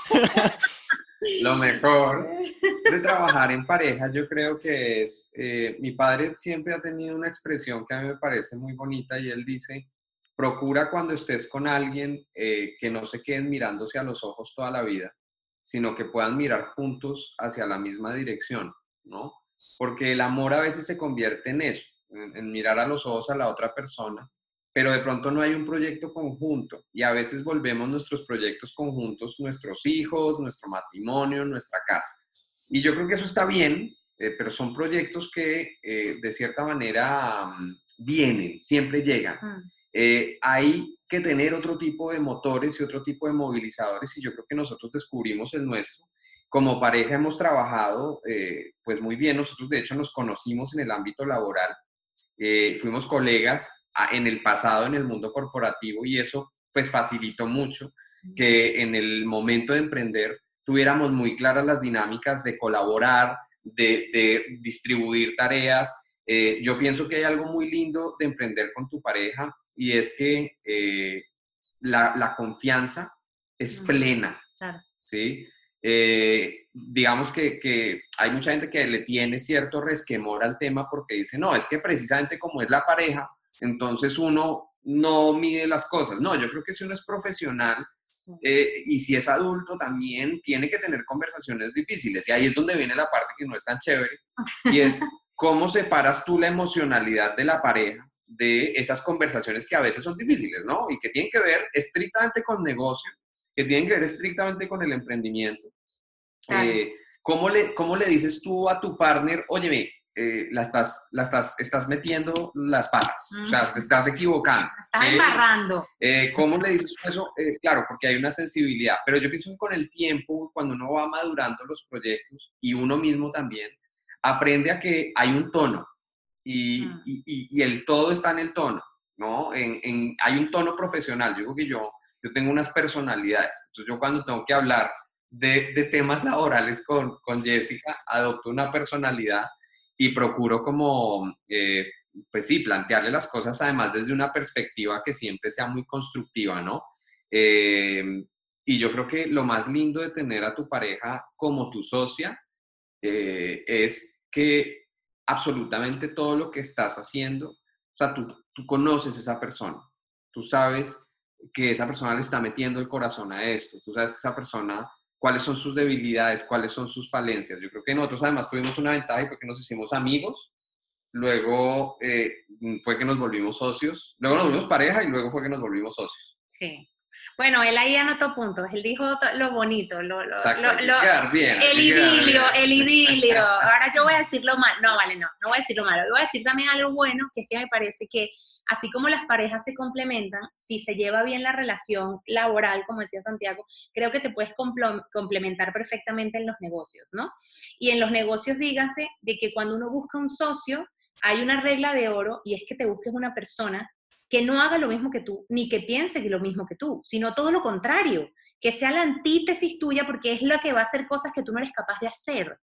Lo mejor de trabajar en pareja, yo creo que es, eh, mi padre siempre ha tenido una expresión que a mí me parece muy bonita y él dice, procura cuando estés con alguien eh, que no se queden mirándose a los ojos toda la vida, sino que puedan mirar juntos hacia la misma dirección, ¿no? Porque el amor a veces se convierte en eso, en mirar a los ojos a la otra persona pero de pronto no hay un proyecto conjunto y a veces volvemos nuestros proyectos conjuntos, nuestros hijos, nuestro matrimonio, nuestra casa. Y yo creo que eso está bien, eh, pero son proyectos que eh, de cierta manera mm, vienen, siempre llegan. Mm. Eh, hay que tener otro tipo de motores y otro tipo de movilizadores y yo creo que nosotros descubrimos el nuestro. Como pareja hemos trabajado pues muy bien, nosotros de hecho nos conocimos en el ámbito laboral, fuimos colegas en el pasado en el mundo corporativo y eso pues facilitó mucho que en el momento de emprender tuviéramos muy claras las dinámicas de colaborar, de, distribuir tareas. Eh, yo pienso que hay algo muy lindo de emprender con tu pareja y es que eh, la, confianza es plena. ¿sí? Eh, digamos que, que, hay mucha gente que le tiene cierto resquemor al tema porque dice, no, es que precisamente como es la pareja, entonces uno no mide las cosas. No, yo creo que si uno es profesional eh, y si es adulto también tiene que tener conversaciones difíciles. Y ahí es donde viene la parte que no es tan chévere. Y es cómo separas tú la emocionalidad de la pareja de esas conversaciones que a veces son difíciles, ¿no? Y que tienen que ver estrictamente con negocio, que tienen que ver estrictamente con el emprendimiento. Eh, ¿cómo, le, ¿Cómo le dices tú a tu partner, óyeme, eh, la, estás, la estás, estás metiendo las patas, o sea, te estás equivocando. Estás embarrando. Eh, ¿Cómo le dices eso? Eh, claro, porque hay una sensibilidad, pero yo pienso que con el tiempo, cuando uno va madurando los proyectos y uno mismo también, aprende a que hay un tono y, mm. y, y, el todo está en el tono, ¿no? En, en, hay un tono profesional, yo digo que yo, yo tengo unas personalidades, entonces yo cuando tengo que hablar de, de temas laborales con, con Jessica, adopto una personalidad y procuro como, eh, pues sí, plantearle las cosas además desde una perspectiva que siempre sea muy constructiva, ¿no? Eh, y yo creo que lo más lindo de tener a tu pareja como tu socia eh, es que absolutamente todo lo que estás haciendo, o sea, tú, tú conoces a esa persona, tú sabes que esa persona le está metiendo el corazón a esto, tú sabes que esa persona cuáles son sus debilidades, cuáles son sus falencias. Yo creo que nosotros además tuvimos una ventaja y fue que nos hicimos amigos, luego eh, fue que nos volvimos socios, luego nos volvimos pareja y luego fue que nos volvimos socios. Sí. Bueno, él ahí anotó puntos, él dijo lo bonito, lo, lo, bien, el idilio, el idilio. Ahora yo voy a decir lo malo, no, vale, no, no voy a decir lo malo, voy a decir también algo bueno, que es que me parece que así como las parejas se complementan, si se lleva bien la relación laboral, como decía Santiago, creo que te puedes complementar perfectamente en los negocios, ¿no? Y en los negocios dígase de que cuando uno busca un socio, hay una regla de oro y es que te busques una persona que no haga lo mismo que tú, ni que piense lo mismo que tú, sino todo lo contrario, que sea la antítesis tuya porque es la que va a hacer cosas que tú no eres capaz de hacer.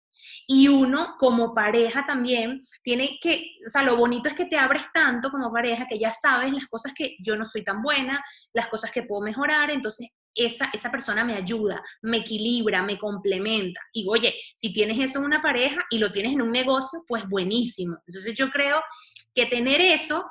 Y uno como pareja también tiene que, o sea, lo bonito es que te abres tanto como pareja que ya sabes las cosas que yo no soy tan buena, las cosas que puedo mejorar, entonces esa, esa persona me ayuda, me equilibra, me complementa. Y oye, si tienes eso en una pareja y lo tienes en un negocio, pues buenísimo. Entonces yo creo que tener eso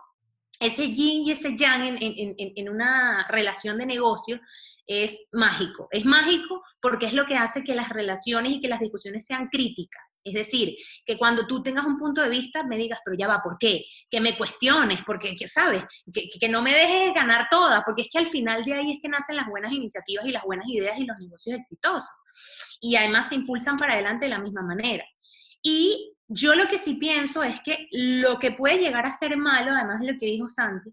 ese yin y ese yang en, en, en, una relación de negocio es mágico. Es mágico porque es lo que hace que las relaciones y que las discusiones sean críticas. Es decir, que cuando tú tengas un punto de vista me digas, pero ya va, ¿por qué? Que me cuestiones, porque, ¿sabes? Que, que no me dejes ganar todas, porque es que al final de ahí es que nacen las buenas iniciativas y las buenas ideas y los negocios exitosos. Y además se impulsan para adelante de la misma manera. Y yo lo que sí pienso es que lo que puede llegar a ser malo, además de lo que dijo Santi,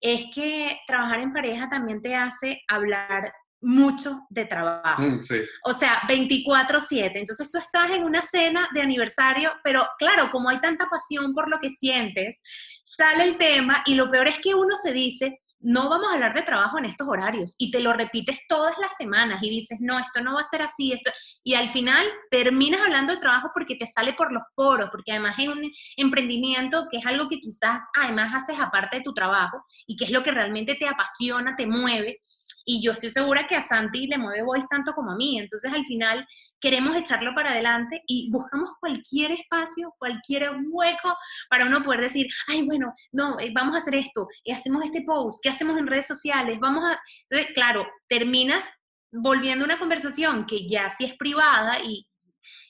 es que trabajar en pareja también te hace hablar mucho de trabajo. Mm, o sea, 24/7. Entonces tú estás en una cena de aniversario, pero claro, como hay tanta pasión por lo que sientes, sale el tema y lo peor es que uno se dice, no vamos a hablar de trabajo en estos horarios y te lo repites todas las semanas y dices, no, esto no va a ser así, esto, y al final terminas hablando de trabajo porque te sale por los poros, porque además es un emprendimiento que es algo que quizás además haces aparte de tu trabajo y que es lo que realmente te apasiona, te mueve, y yo estoy segura que a Santi le mueve Voice tanto como a mí. Entonces, al final, queremos echarlo para adelante y buscamos cualquier espacio, cualquier hueco para uno poder decir, ay, bueno, no, eh, vamos a hacer esto, y hacemos este post, ¿qué hacemos en redes sociales? Vamos a... Entonces, claro, terminas volviendo una conversación que ya sí es privada y,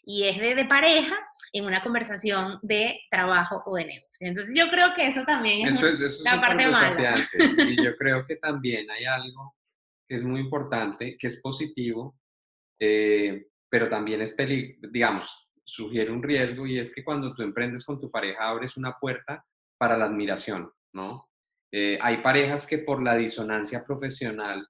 y es de, de, pareja en una conversación de trabajo o de negocio. Entonces yo creo que eso también es, la parte mala. Y yo creo que también hay algo es muy importante, que es positivo, eh, pero también es, digamos, sugiere un riesgo y es que cuando tú emprendes con tu pareja abres una puerta para la admiración, ¿no? Eh, hay parejas que por la disonancia profesional,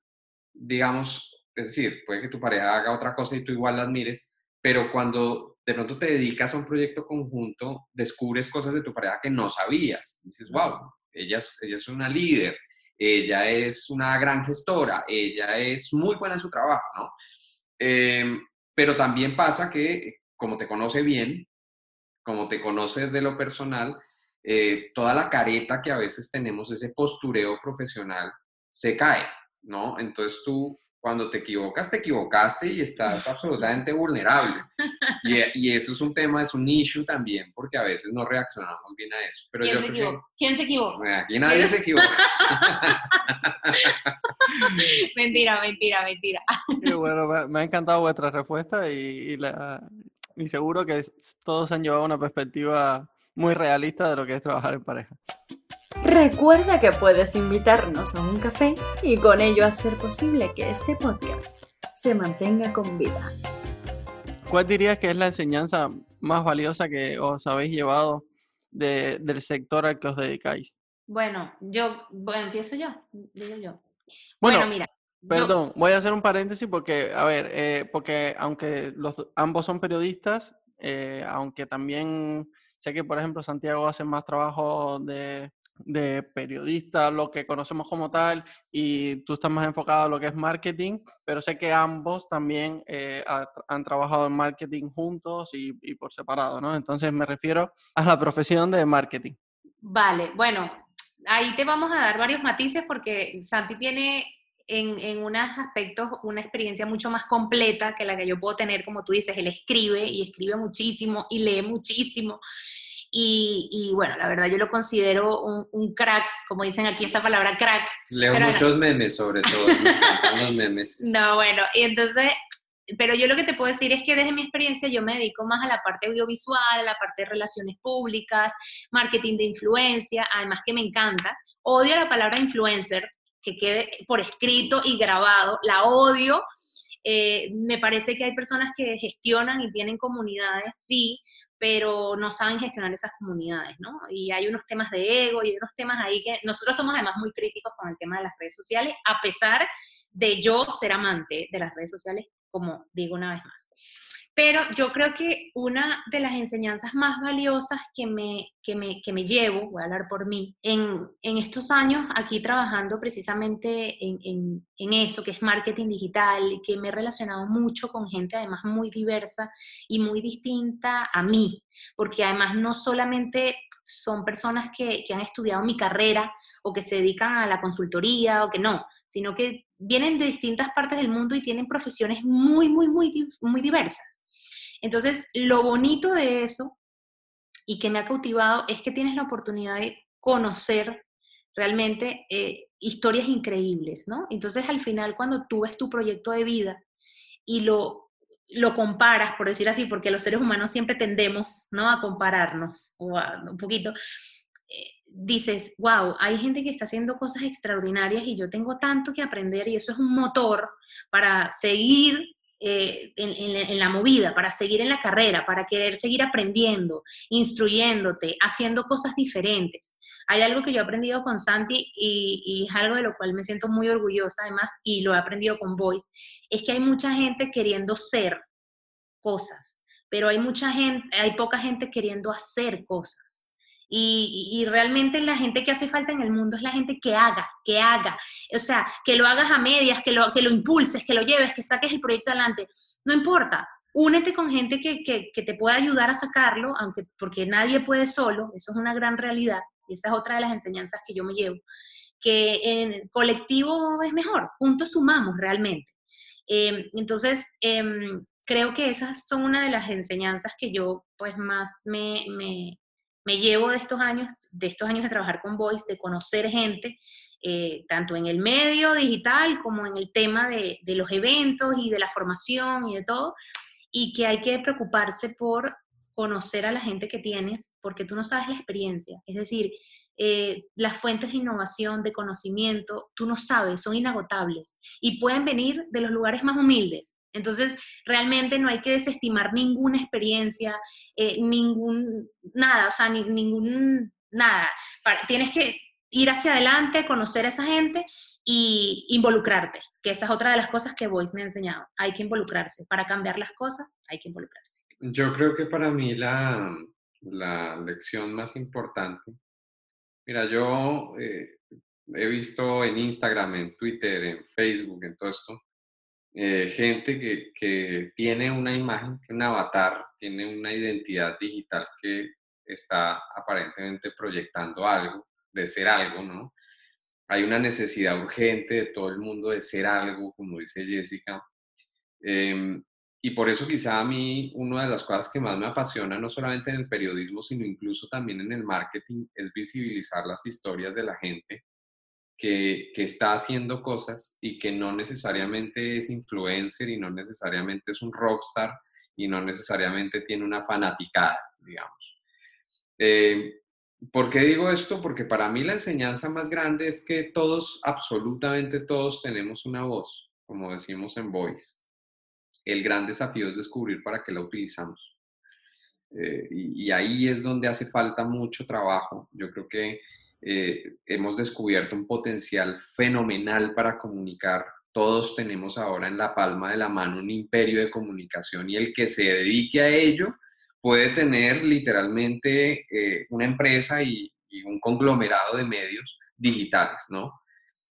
digamos, es decir, puede que tu pareja haga otra cosa y tú igual la admires, pero cuando de pronto te dedicas a un proyecto conjunto, descubres cosas de tu pareja que no sabías. Dices, wow, ella ella es una líder, ella es una gran gestora, ella es muy buena en su trabajo, ¿no? Em, pero también pasa que, como te conoce bien, como te conoces de lo personal, eh, toda la careta que a veces tenemos, ese postureo profesional, se cae, ¿no? Entonces tú cuando te equivocas, te equivocaste y estás absolutamente vulnerable. Y, eso es un tema, es un issue también, porque a veces no reaccionamos bien a eso. Pero ¿Quién, se equivoca? ¿Quién se equivoca? Aquí nadie se equivoca. mentira, mentira, mentira. bueno, me, ha encantado vuestra respuesta y, y seguro que todos han llevado una perspectiva muy realista de lo que es trabajar en pareja. Recuerda que puedes invitarnos a un café y con ello hacer posible que este podcast se mantenga con vida. ¿Cuál dirías que es la enseñanza más valiosa que os habéis llevado del sector al que os dedicáis? Bueno, yo, bueno, empiezo yo, digo yo. Bueno, mira. Perdón, voy a hacer un paréntesis porque, a ver, eh, porque aunque los, ambos son periodistas, eh, aunque también sé que, por ejemplo, Santiago hace más trabajo de de periodista, lo que conocemos como tal, y tú estás más enfocado en lo que es marketing, pero sé que ambos también eh, han trabajado en marketing juntos y, por separado, ¿no? Entonces me refiero a la profesión de marketing. Vale, bueno, ahí te vamos a dar varios matices porque Santi tiene en, en, unos aspectos una experiencia mucho más completa que la que yo puedo tener, como tú dices, él escribe y escribe muchísimo y lee muchísimo. Y, bueno, la verdad yo lo considero un, crack, como dicen aquí esa palabra crack. Leo muchos memes sobre todo, los memes. No, bueno, y entonces, pero yo lo que te puedo decir es que desde mi experiencia yo me dedico más a la parte audiovisual, a la parte de relaciones públicas, marketing de influencia, además que me encanta. Odio la palabra influencer, que quede por escrito y grabado, la odio. Eh, me parece que hay personas que gestionan y tienen comunidades, sí, pero no saben gestionar esas comunidades, ¿no? Y hay unos temas de ego y unos temas ahí que nosotros somos además muy críticos con el tema de las redes sociales, a pesar de yo ser amante de las redes sociales, como digo una vez más. Pero yo creo que una de las enseñanzas más valiosas que me, que me, que me llevo, voy a hablar por mí, en, en estos años aquí trabajando precisamente en, en, eso, que es marketing digital, que me he relacionado mucho con gente además muy diversa y muy distinta a mí, porque además no solamente son personas que, que han estudiado mi carrera o que se dedican a la consultoría o que no, sino que vienen de distintas partes del mundo y tienen profesiones muy, muy, muy, muy diversas. Entonces, lo bonito de eso y que me ha cautivado es que tienes la oportunidad de conocer realmente eh, historias increíbles, ¿no? Entonces al final cuando tú ves tu proyecto de vida y lo, lo comparas, por decir así, porque los seres humanos siempre tendemos, ¿no? A compararnos, o un poquito, eh, dices, wow, hay gente que está haciendo cosas extraordinarias y yo tengo tanto que aprender y eso es un motor para seguir eh, en, la movida, para seguir en la carrera, para querer seguir aprendiendo, instruyéndote, haciendo cosas diferentes. Hay algo que yo he aprendido con Santi y, es algo de lo cual me siento muy orgullosa además y lo he aprendido con Voice, es que hay mucha gente queriendo ser cosas, pero hay mucha gente, hay poca gente queriendo hacer cosas. Y, realmente la gente que hace falta en el mundo es la gente que haga, que haga. O sea, que lo hagas a medias, que lo, que lo impulses, que lo lleves, que saques el proyecto adelante. No importa. Únete con gente que, que, te pueda ayudar a sacarlo, aunque porque nadie puede solo, eso es una gran realidad, y esa es otra de las enseñanzas que yo me llevo, que en colectivo es mejor, juntos sumamos realmente. Em, entonces, em, creo que esas son una de las enseñanzas que yo pues más me, me, me llevo de estos años, de estos años de trabajar con Voice, de conocer gente, eh, tanto en el medio digital como en el tema de, los eventos y de la formación y de todo, y que hay que preocuparse por conocer a la gente que tienes, porque tú no sabes la experiencia. Es decir, eh, las fuentes de innovación, de conocimiento, tú no sabes, son inagotables y pueden venir de los lugares más humildes. Entonces, realmente no hay que desestimar ninguna experiencia, eh, ningún, nada, o sea, ningún, nada. tienes que ir hacia adelante, conocer a esa gente y involucrarte, que esa es otra de las cosas que Voice me ha enseñado. Hay que involucrarse. Para cambiar las cosas, hay que involucrarse. Yo creo que para mí la, lección más importante, mira, yo eh, he visto en Instagram, en Twitter, en Facebook, en todo esto, eh, gente que, que, tiene una imagen, un avatar, tiene una identidad digital que está aparentemente proyectando algo, de ser algo, ¿no? Hay una necesidad urgente de todo el mundo de ser algo, como dice Jessica. Em, y por eso quizá a mí una de las cosas que más me apasiona, no solamente en el periodismo, sino incluso también en el marketing, es visibilizar las historias de la gente que, está haciendo cosas y que no necesariamente es influencer y no necesariamente es un rockstar y no necesariamente tiene una fanaticada, digamos. Eh, ¿Por qué digo esto? Porque para mí la enseñanza más grande es que todos, absolutamente todos, tenemos una voz, como decimos en Voice. El gran desafío es descubrir para qué la utilizamos. Eh, y, y, ahí es donde hace falta mucho trabajo. Yo creo que eh, hemos descubierto un potencial fenomenal para comunicar. Todos tenemos ahora en la palma de la mano un imperio de comunicación y el que se dedique a ello puede tener literalmente eh, una empresa y, un conglomerado de medios digitales, ¿no?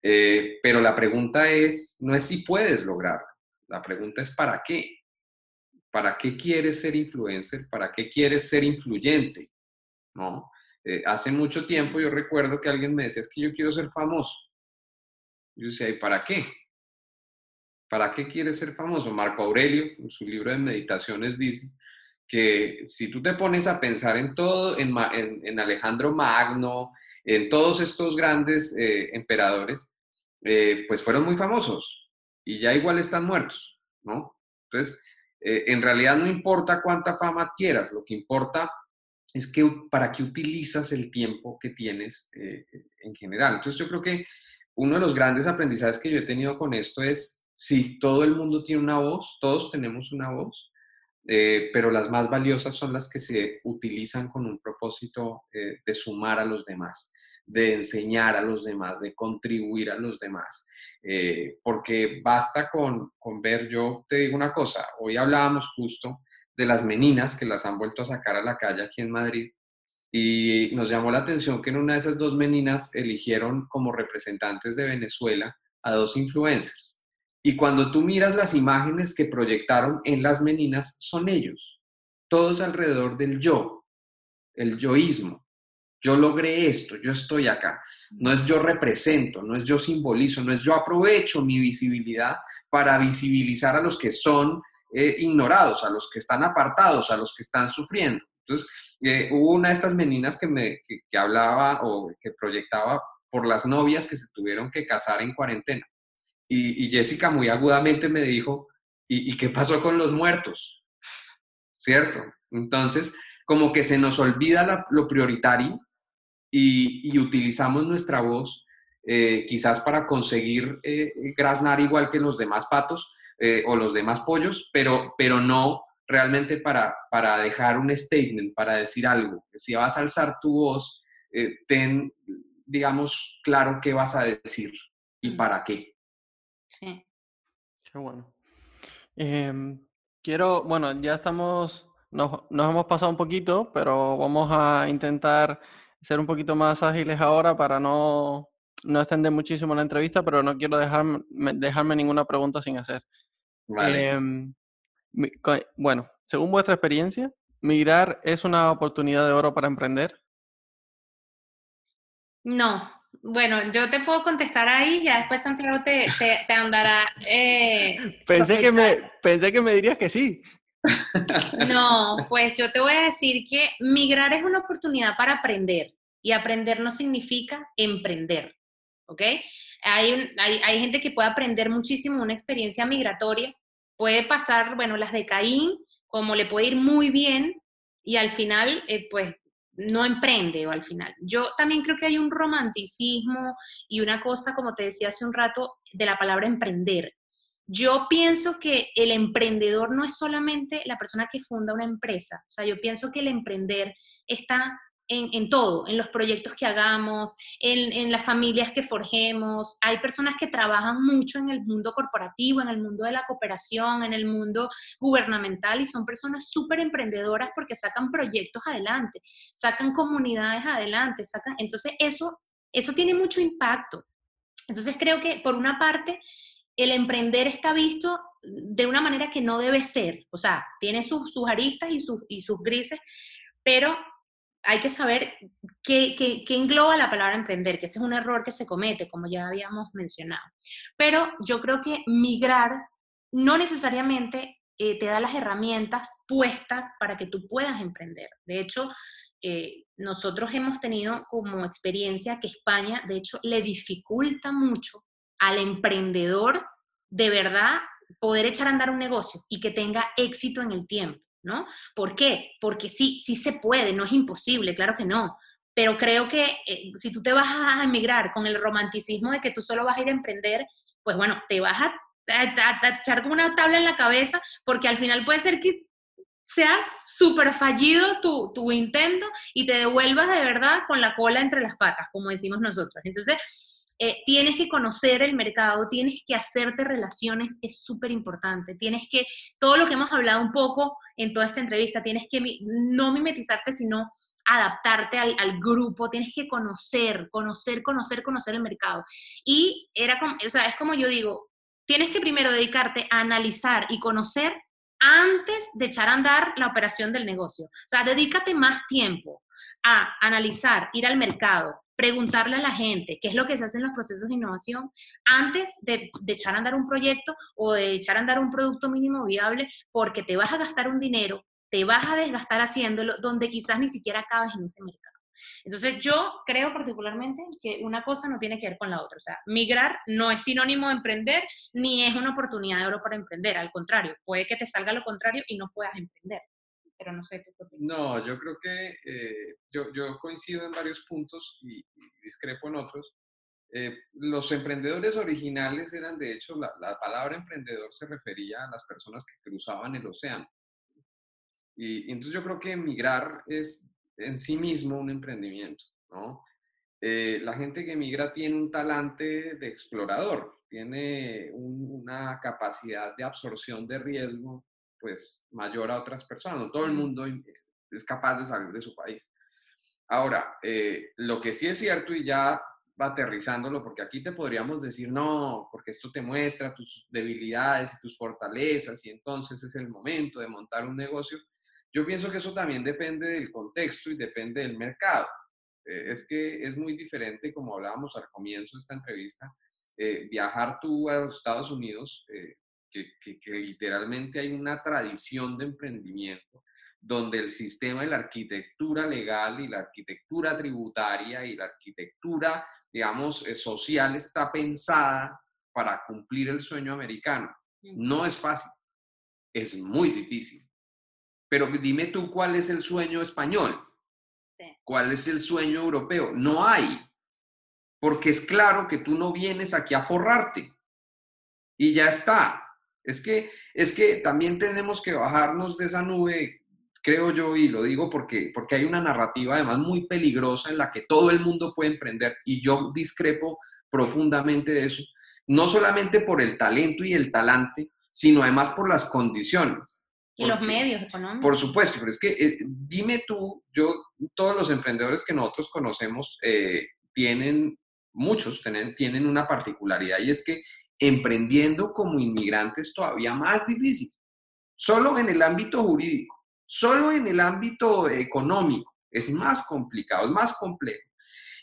Eh, pero la pregunta es, no es si puedes lograrlo, la pregunta es para qué. ¿Para qué quieres ser influencer? ¿Para qué quieres ser influyente? ¿No? Eh, hace mucho tiempo yo recuerdo que alguien me decía, es que yo quiero ser famoso. Yo decía, ¿y para qué? ¿Para qué quieres ser famoso? Marco Aurelio, en su libro de meditaciones, dice que si tú te pones a pensar en todo, en, Alejandro Magno, en todos estos grandes eh, emperadores, eh, pues fueron muy famosos y ya igual están muertos, ¿no? Entonces, en realidad no importa cuánta fama adquieras, lo que importa es que para qué utilizas el tiempo que tienes eh, en general. Entonces yo creo que uno de los grandes aprendizajes que yo he tenido con esto es, sí, todo el mundo tiene una voz, todos tenemos una voz, eh, pero las más valiosas son las que se utilizan con un propósito eh, de sumar a los demás, de enseñar a los demás, de contribuir a los demás. porque basta con, con ver, yo te digo una cosa, hoy hablábamos justo de las meninas que las han vuelto a sacar a la calle aquí en Madrid. Y nos llamó la atención que en una de esas dos meninas eligieron como representantes de Venezuela a dos influencers. Y cuando tú miras las imágenes que proyectaron en las meninas, son ellos, todos alrededor del yo, el yoísmo. Yo logré esto, yo estoy acá. No es yo represento, no es yo simbolizo, no es yo aprovecho mi visibilidad para visibilizar a los que son eh, ignorados, a los que están apartados, a los que están sufriendo. Entonces, eh, hubo una de estas meninas que, me, que, hablaba o que proyectaba por las novias que se tuvieron que casar en cuarentena. Y, Jessica muy agudamente me dijo, ¿y, qué pasó con los muertos? ¿Cierto? Entonces, como que se nos olvida lo prioritario y, utilizamos nuestra voz eh, quizás para conseguir graznar igual que los demás patos eh, o los demás pollos, pero, pero no realmente para, para dejar un statement, para decir algo. Si vas a alzar tu voz, eh, ten, digamos, claro qué vas a decir y para qué. Sí. Qué bueno. Em, quiero, bueno, ya estamos, nos, nos, hemos pasado un poquito, pero vamos a intentar ser un poquito más ágiles ahora para no, no extender muchísimo la entrevista, pero no quiero dejarme, dejarme ninguna pregunta sin hacer. Vale. Em, bueno, según vuestra experiencia, ¿migrar es una oportunidad de oro para emprender? No. Bueno, yo te puedo contestar ahí, ya después Santiago te, te, andará. Eh, pensé, que me, pensé que me dirías que sí. No, pues yo te voy a decir que migrar es una oportunidad para aprender y aprender no significa emprender, ¿ok? Hay, hay, hay gente que puede aprender muchísimo una experiencia migratoria puede pasar, bueno, las de Caín, como le puede ir muy bien y al final, eh, pues, no emprende o al final. Yo también creo que hay un romanticismo y una cosa, como te decía hace un rato, de la palabra emprender. Yo pienso que el emprendedor no es solamente la persona que funda una empresa, o sea, yo pienso que el emprender está en, todo, en los proyectos que hagamos, en, las familias que forjemos. Hay personas que trabajan mucho en el mundo corporativo, en el mundo de la cooperación, en el mundo gubernamental y son personas súper emprendedoras porque sacan proyectos adelante, sacan comunidades adelante, sacan... Entonces eso, eso tiene mucho impacto. Entonces creo que por una parte el emprender está visto de una manera que no debe ser, o sea, tiene sus, sus aristas y sus, y sus grises, pero hay que saber qué, engloba la palabra emprender, que ese es un error que se comete, como ya habíamos mencionado. Pero yo creo que migrar no necesariamente eh, te da las herramientas puestas para que tú puedas emprender. De hecho, eh, nosotros hemos tenido como experiencia que España, de hecho, le dificulta mucho al emprendedor de verdad poder echar a andar un negocio y que tenga éxito en el tiempo. ¿No? ¿Por qué? Porque sí, sí se puede, no es imposible, claro que no. Pero creo que eh, si tú te vas a emigrar con el romanticismo de que tú solo vas a ir a emprender, pues bueno, te vas a, echar como una tabla en la cabeza, porque al final puede ser que seas súper fallido tu, tu intento y te devuelvas de verdad con la cola entre las patas, como decimos nosotros. Entonces, eh, tienes que conocer el mercado, tienes que hacerte relaciones, es súper importante. Tienes que, todo lo que hemos hablado un poco en toda esta entrevista, tienes que no mimetizarte, sino adaptarte al, grupo, tienes que conocer, conocer, conocer, conocer el mercado. Y era como, o sea, es como yo digo, tienes que primero dedicarte a analizar y conocer antes de echar a andar la operación del negocio. O sea, dedícate más tiempo a analizar, ir al mercado, preguntarle a la gente qué es lo que se hace en los procesos de innovación antes de, echar a andar un proyecto o de echar a andar un producto mínimo viable, porque te vas a gastar un dinero, te vas a desgastar haciéndolo, donde quizás ni siquiera acabes en ese mercado. Entonces yo creo particularmente que una cosa no tiene que ver con la otra. O sea, migrar no es sinónimo de emprender, ni es una oportunidad de oro para emprender. Al contrario, puede que te salga lo contrario y no puedas emprender pero no sé No, yo creo que eh, yo, yo, coincido en varios puntos y, discrepo en otros. Eh, los emprendedores originales eran, de hecho, la, la, palabra emprendedor se refería a las personas que cruzaban el océano. Y, entonces yo creo que emigrar es en sí mismo un emprendimiento, ¿no? Eh, la gente que emigra tiene un talante de explorador, tiene una capacidad de absorción de riesgo pues mayor a otras personas. No todo el mundo es capaz de salir de su país. Ahora, eh, lo que sí es cierto y ya aterrizándolo, porque aquí te podríamos decir, no, porque esto te muestra tus debilidades y tus fortalezas y entonces es el momento de montar un negocio. Yo pienso que eso también depende del contexto y depende del mercado. Eh, es que es muy diferente, como hablábamos al comienzo de esta entrevista, eh, viajar tú a los Estados Unidos que, literalmente hay una tradición de emprendimiento donde el sistema y la arquitectura legal y la arquitectura tributaria y la arquitectura, digamos, eh, social está pensada para cumplir el sueño americano. No es fácil, es muy difícil. Pero dime tú cuál es el sueño español, cuál es el sueño europeo. No hay, porque es claro que tú no vienes aquí a forrarte y ya está. Es que, es que también tenemos que bajarnos de esa nube, creo yo, y lo digo porque, porque hay una narrativa además muy peligrosa en la que todo el mundo puede emprender y yo discrepo profundamente de eso, no solamente por el talento y el talante, sino además por las condiciones. Y los medios económicos. Por supuesto, pero es que eh, dime tú, yo, todos los emprendedores que nosotros conocemos eh, tienen, muchos tienen, tienen una particularidad y es que emprendiendo como inmigrante es todavía más difícil. Solo en el ámbito jurídico, solo en el ámbito económico es más complicado, es más complejo.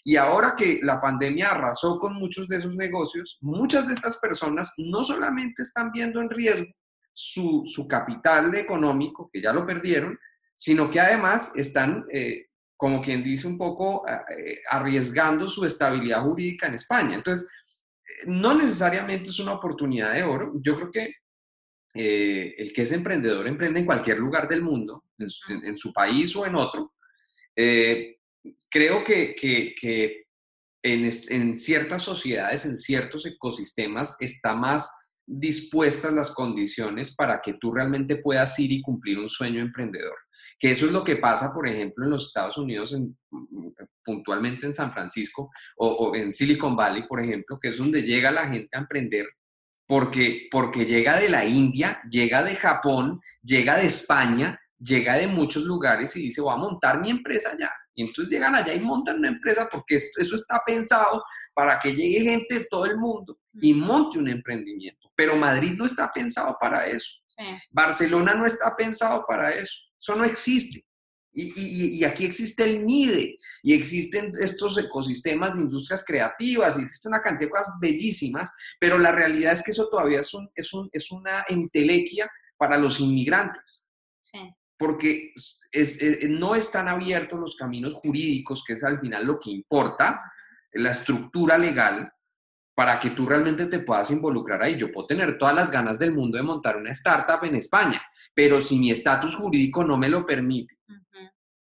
Y ahora que la pandemia arrasó con muchos de esos negocios, muchas de estas personas no solamente están viendo en riesgo su, capital económico, que ya lo perdieron, sino que además están, eh, como quien dice un poco, eh, arriesgando su estabilidad jurídica en España. Entonces, no necesariamente es una oportunidad de oro. Yo creo que eh, el que es emprendedor emprende en cualquier lugar del mundo, en su, país o en otro. Eh, creo que, en, en, ciertas sociedades, en ciertos ecosistemas, está más dispuestas las condiciones para que tú realmente puedas ir y cumplir un sueño emprendedor. Que eso es lo que pasa, por ejemplo, en los Estados Unidos, puntualmente en San Francisco o, en Silicon Valley, por ejemplo, que es donde llega la gente a emprender porque, porque llega de la India, llega de Japón, llega de España, llega de muchos lugares y dice, voy a montar mi empresa allá. Y entonces llegan allá y montan una empresa porque eso está pensado para que llegue gente de todo el mundo y monte un emprendimiento. Pero Madrid no está pensado para eso. Barcelona no está pensado para eso. Eso no existe. Y, aquí existe el MIDE y existen estos ecosistemas de industrias creativas y existe una cantidad de cosas bellísimas, pero la realidad es que eso todavía es, es, es una entelequia para los inmigrantes. Porque no están abiertos los caminos jurídicos, que es al final lo que importa, la estructura legal, para que tú realmente te puedas involucrar ahí. Yo puedo tener todas las ganas del mundo de montar una startup en España, pero si mi estatus jurídico no me lo permite,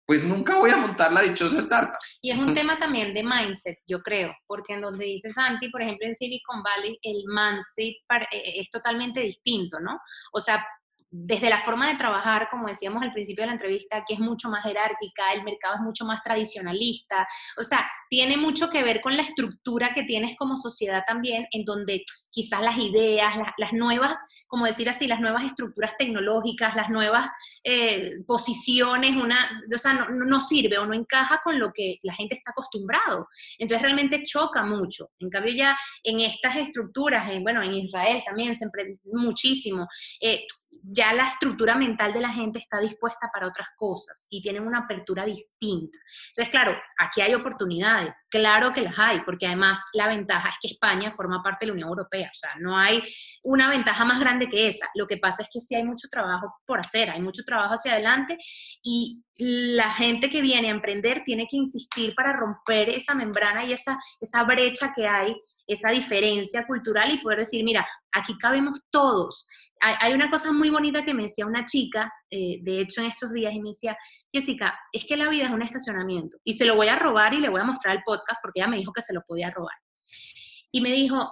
pues nunca voy a montar la dichosa startup. Y es un tema también de mindset, yo creo, porque en donde dice Santi, por ejemplo, en Silicon Valley, el mindset eh, es totalmente distinto, ¿no? O sea, desde la forma de trabajar, como decíamos al principio de la entrevista, que es mucho más jerárquica, el mercado es mucho más tradicionalista, o sea, tiene mucho que ver con la estructura que tienes como sociedad también, en donde quizás las ideas, las, nuevas, como decir así, las nuevas estructuras tecnológicas, las nuevas eh, posiciones, una, o sea, no, sirve o no encaja con lo que la gente está acostumbrado. Entonces realmente choca mucho. En cambio ya en estas estructuras, en, bueno, en Israel también se emprende muchísimo. Eh, ya la estructura mental de la gente está dispuesta para otras cosas y tienen una apertura distinta. Entonces, claro, aquí hay oportunidades, claro que las hay, porque además la ventaja es que España forma parte de la Unión Europea, o sea, no hay una ventaja más grande que esa. Lo que pasa es que sí hay mucho trabajo por hacer, hay mucho trabajo hacia adelante y la gente que viene a emprender tiene que insistir para romper esa membrana y esa, esa brecha que hay esa diferencia cultural y poder decir, mira, aquí cabemos todos. Hay, una cosa muy bonita que me decía una chica, eh, de hecho en estos días, y me decía, Jessica, es que la vida es un estacionamiento. Y se lo voy a robar y le voy a mostrar el podcast porque ella me dijo que se lo podía robar. Y me dijo,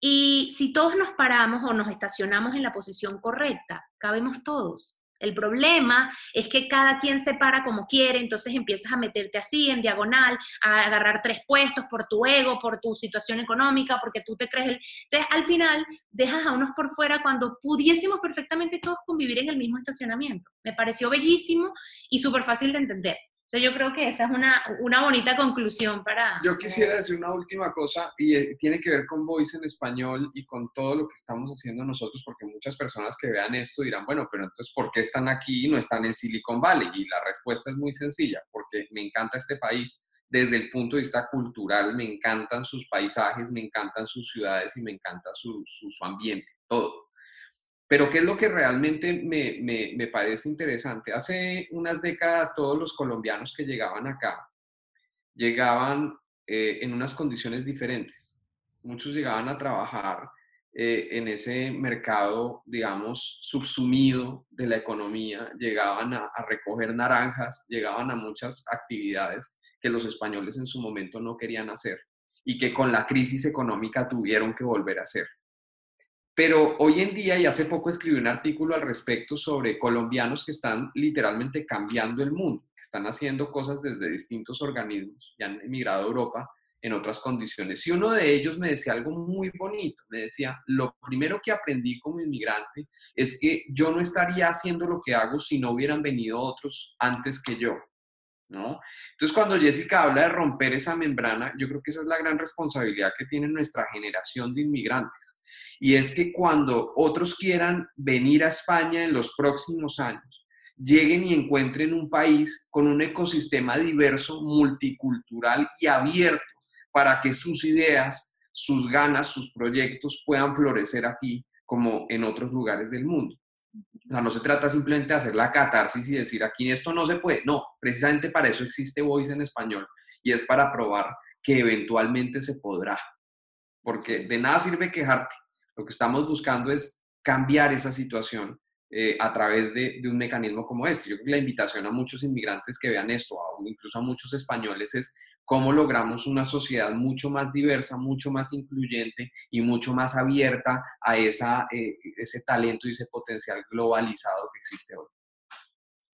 y si todos nos paramos o nos estacionamos en la posición correcta, cabemos todos. El problema es que cada quien se para como quiere, entonces empiezas a meterte así, en diagonal, a agarrar tres puestos por tu ego, por tu situación económica, porque tú te crees el... Entonces, al final, dejas a unos por fuera cuando pudiésemos perfectamente todos convivir en el mismo estacionamiento. Me pareció bellísimo y súper fácil de entender yo creo que esa es una, una bonita conclusión para... Yo quisiera decir una última cosa y eh, tiene que ver con Voice en español y con todo lo que estamos haciendo nosotros, porque muchas personas que vean esto dirán, bueno, pero entonces, ¿por qué están aquí y no están en Silicon Valley? Y la respuesta es muy sencilla, porque me encanta este país desde el punto de vista cultural, me encantan sus paisajes, me encantan sus ciudades y me encanta su, su, su ambiente, todo. Pero ¿qué es lo que realmente me, me, parece interesante? Hace unas décadas todos los colombianos que llegaban acá llegaban eh, en unas condiciones diferentes. Muchos llegaban a trabajar eh, en ese mercado, digamos, subsumido de la economía, llegaban a, a recoger naranjas, llegaban a muchas actividades que los españoles en su momento no querían hacer y que con la crisis económica tuvieron que volver a hacer. Pero hoy en día, y hace poco escribí un artículo al respecto sobre colombianos que están literalmente cambiando el mundo, que están haciendo cosas desde distintos organismos y han emigrado a Europa en otras condiciones. Y uno de ellos me decía algo muy bonito, me decía, lo primero que aprendí como inmigrante es que yo no estaría haciendo lo que hago si no hubieran venido otros antes que yo. ¿No? Entonces, cuando Jessica habla de romper esa membrana, yo creo que esa es la gran responsabilidad que tiene nuestra generación de inmigrantes y es que cuando otros quieran venir a España en los próximos años, lleguen y encuentren un país con un ecosistema diverso, multicultural y abierto para que sus ideas, sus ganas, sus proyectos puedan florecer aquí como en otros lugares del mundo. O no se trata simplemente de hacer la catarsis y decir aquí esto no se puede. No, precisamente para eso existe Voice en español y es para probar que eventualmente se podrá. Porque de nada sirve quejarte lo que estamos buscando es cambiar esa situación eh, a través de, un mecanismo como este. Yo creo que la invitación a muchos inmigrantes que vean esto, incluso a muchos españoles, es cómo logramos una sociedad mucho más diversa, mucho más incluyente y mucho más abierta a esa, eh, ese talento y ese potencial globalizado que existe hoy.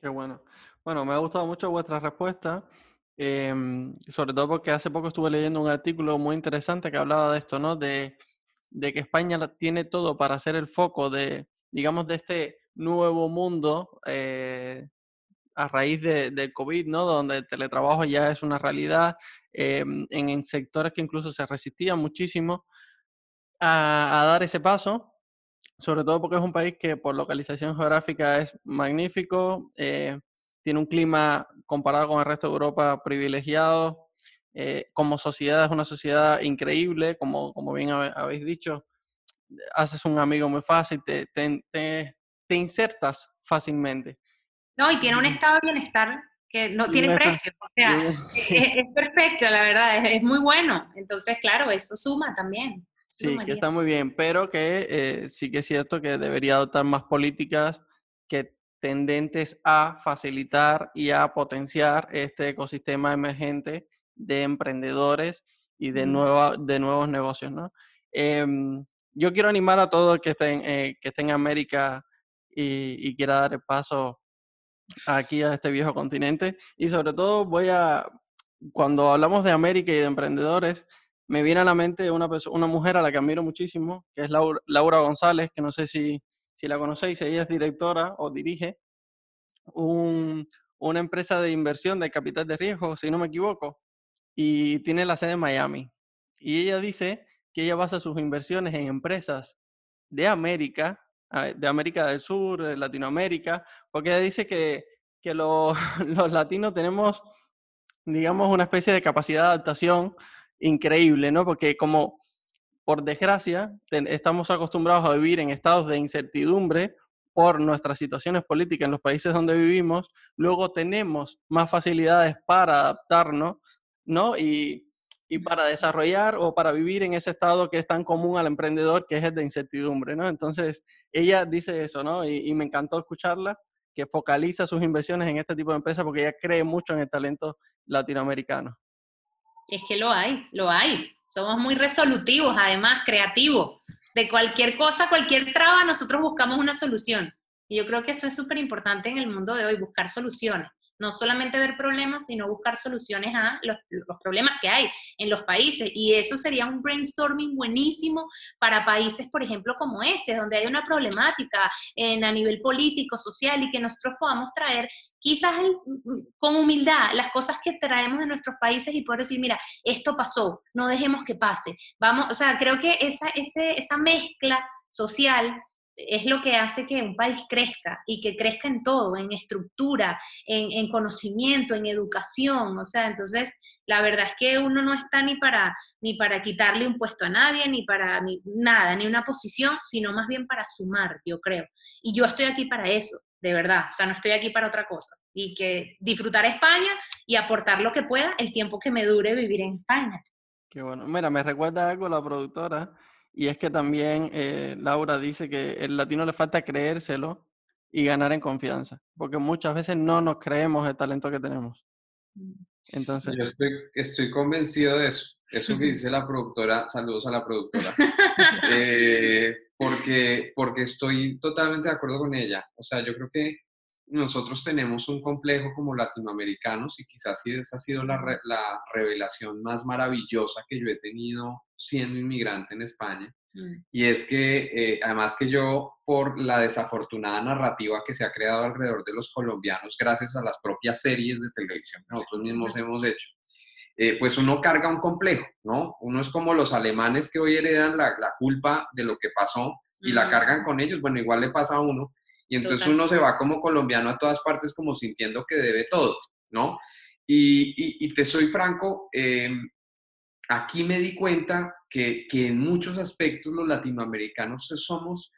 Qué bueno. Bueno, me ha gustado mucho vuestra respuesta, em, sobre todo porque hace poco estuve leyendo un artículo muy interesante que hablaba de esto, ¿no? De de que España tiene todo para ser el foco de, digamos, de este nuevo mundo eh, a raíz de, del COVID, ¿no? Donde el teletrabajo ya es una realidad eh, en, sectores que incluso se resistían muchísimo a, dar ese paso, sobre todo porque es un país que por localización geográfica es magnífico, eh, tiene un clima comparado con el resto de Europa privilegiado, eh, como sociedad es una sociedad increíble, como, como bien habéis dicho, haces un amigo muy fácil, te, te, insertas fácilmente. No, y tiene un estado de bienestar que no tiene precio, o sea, es, perfecto, la verdad, es, muy bueno. Entonces, claro, eso suma también. Sí, que está muy bien, pero que eh, sí que es cierto que debería adoptar más políticas que tendentes a facilitar y a potenciar este ecosistema emergente de emprendedores y de, nueva, de nuevos negocios, ¿no? Em, yo quiero animar a todos que estén, eh, que estén en América y, y, quiera dar el paso aquí a este viejo continente. Y sobre todo voy a, cuando hablamos de América y de emprendedores, me viene a la mente una, una mujer a la que admiro muchísimo, que es Laura, Laura González, que no sé si, si la conocéis, ella es directora o dirige un, una empresa de inversión de capital de riesgo, si no me equivoco, y tiene la sede en Miami. Y ella dice que ella basa sus inversiones en empresas de América, ah, de América del Sur, de Latinoamérica, porque ella dice que, que los, los latinos tenemos, digamos, una especie de capacidad de adaptación increíble, ¿no? Porque como, por desgracia, estamos acostumbrados a vivir en estados de incertidumbre por nuestras situaciones políticas en los países donde vivimos, luego tenemos más facilidades para adaptarnos ¿no? Y, para desarrollar o para vivir en ese estado que es tan común al emprendedor, que es el de incertidumbre, ¿no? Entonces, ella dice eso, ¿no? Y, me encantó escucharla, que focaliza sus inversiones en este tipo de empresas porque ella cree mucho en el talento latinoamericano. Es que lo hay, lo hay. Somos muy resolutivos, además, creativos. De cualquier cosa, cualquier traba, nosotros buscamos una solución. Y yo creo que eso es súper importante en el mundo de hoy, buscar soluciones no solamente ver problemas, sino buscar soluciones a los, problemas que hay en los países. Y eso sería un brainstorming buenísimo para países, por ejemplo, como este, donde hay una problemática en, a nivel político, social, y que nosotros podamos traer quizás con humildad las cosas que traemos de nuestros países y poder decir, mira, esto pasó, no dejemos que pase. Vamos, o sea, creo que esa, esa mezcla social es lo que hace que un país crezca y que crezca en todo, en estructura, en, conocimiento, en educación. O sea, entonces la verdad es que uno no está ni para, ni para quitarle un puesto a nadie, ni para ni, nada, ni una posición, sino más bien para sumar, yo creo. Y yo estoy aquí para eso, de verdad. O sea, no estoy aquí para otra cosa. Y que disfrutar España y aportar lo que pueda el tiempo que me dure vivir en España. Qué bueno. Mira, me recuerda algo la productora y es que también eh, Laura dice que el latino le falta creérselo y ganar en confianza, porque muchas veces no nos creemos el talento que tenemos. Entonces, yo estoy, estoy convencido de eso. Eso que dice la productora, saludos a la productora, eh, porque, porque estoy totalmente de acuerdo con ella. O sea, yo creo que nosotros tenemos un complejo como latinoamericanos y quizás esa ha sido la, la revelación más maravillosa que yo he tenido siendo inmigrante en España. Mm. Y es que, eh, además que yo, por la desafortunada narrativa que se ha creado alrededor de los colombianos, gracias a las propias series de televisión que nosotros mismos hemos hecho, eh, pues uno carga un complejo, ¿no? Uno es como los alemanes que hoy heredan la, la culpa de lo que pasó y la cargan con ellos. Bueno, igual le pasa a uno y entonces uno se va como colombiano a todas partes como sintiendo que debe todo, ¿no? Y, y, te soy franco, em, aquí me di cuenta que, que, en muchos aspectos los latinoamericanos somos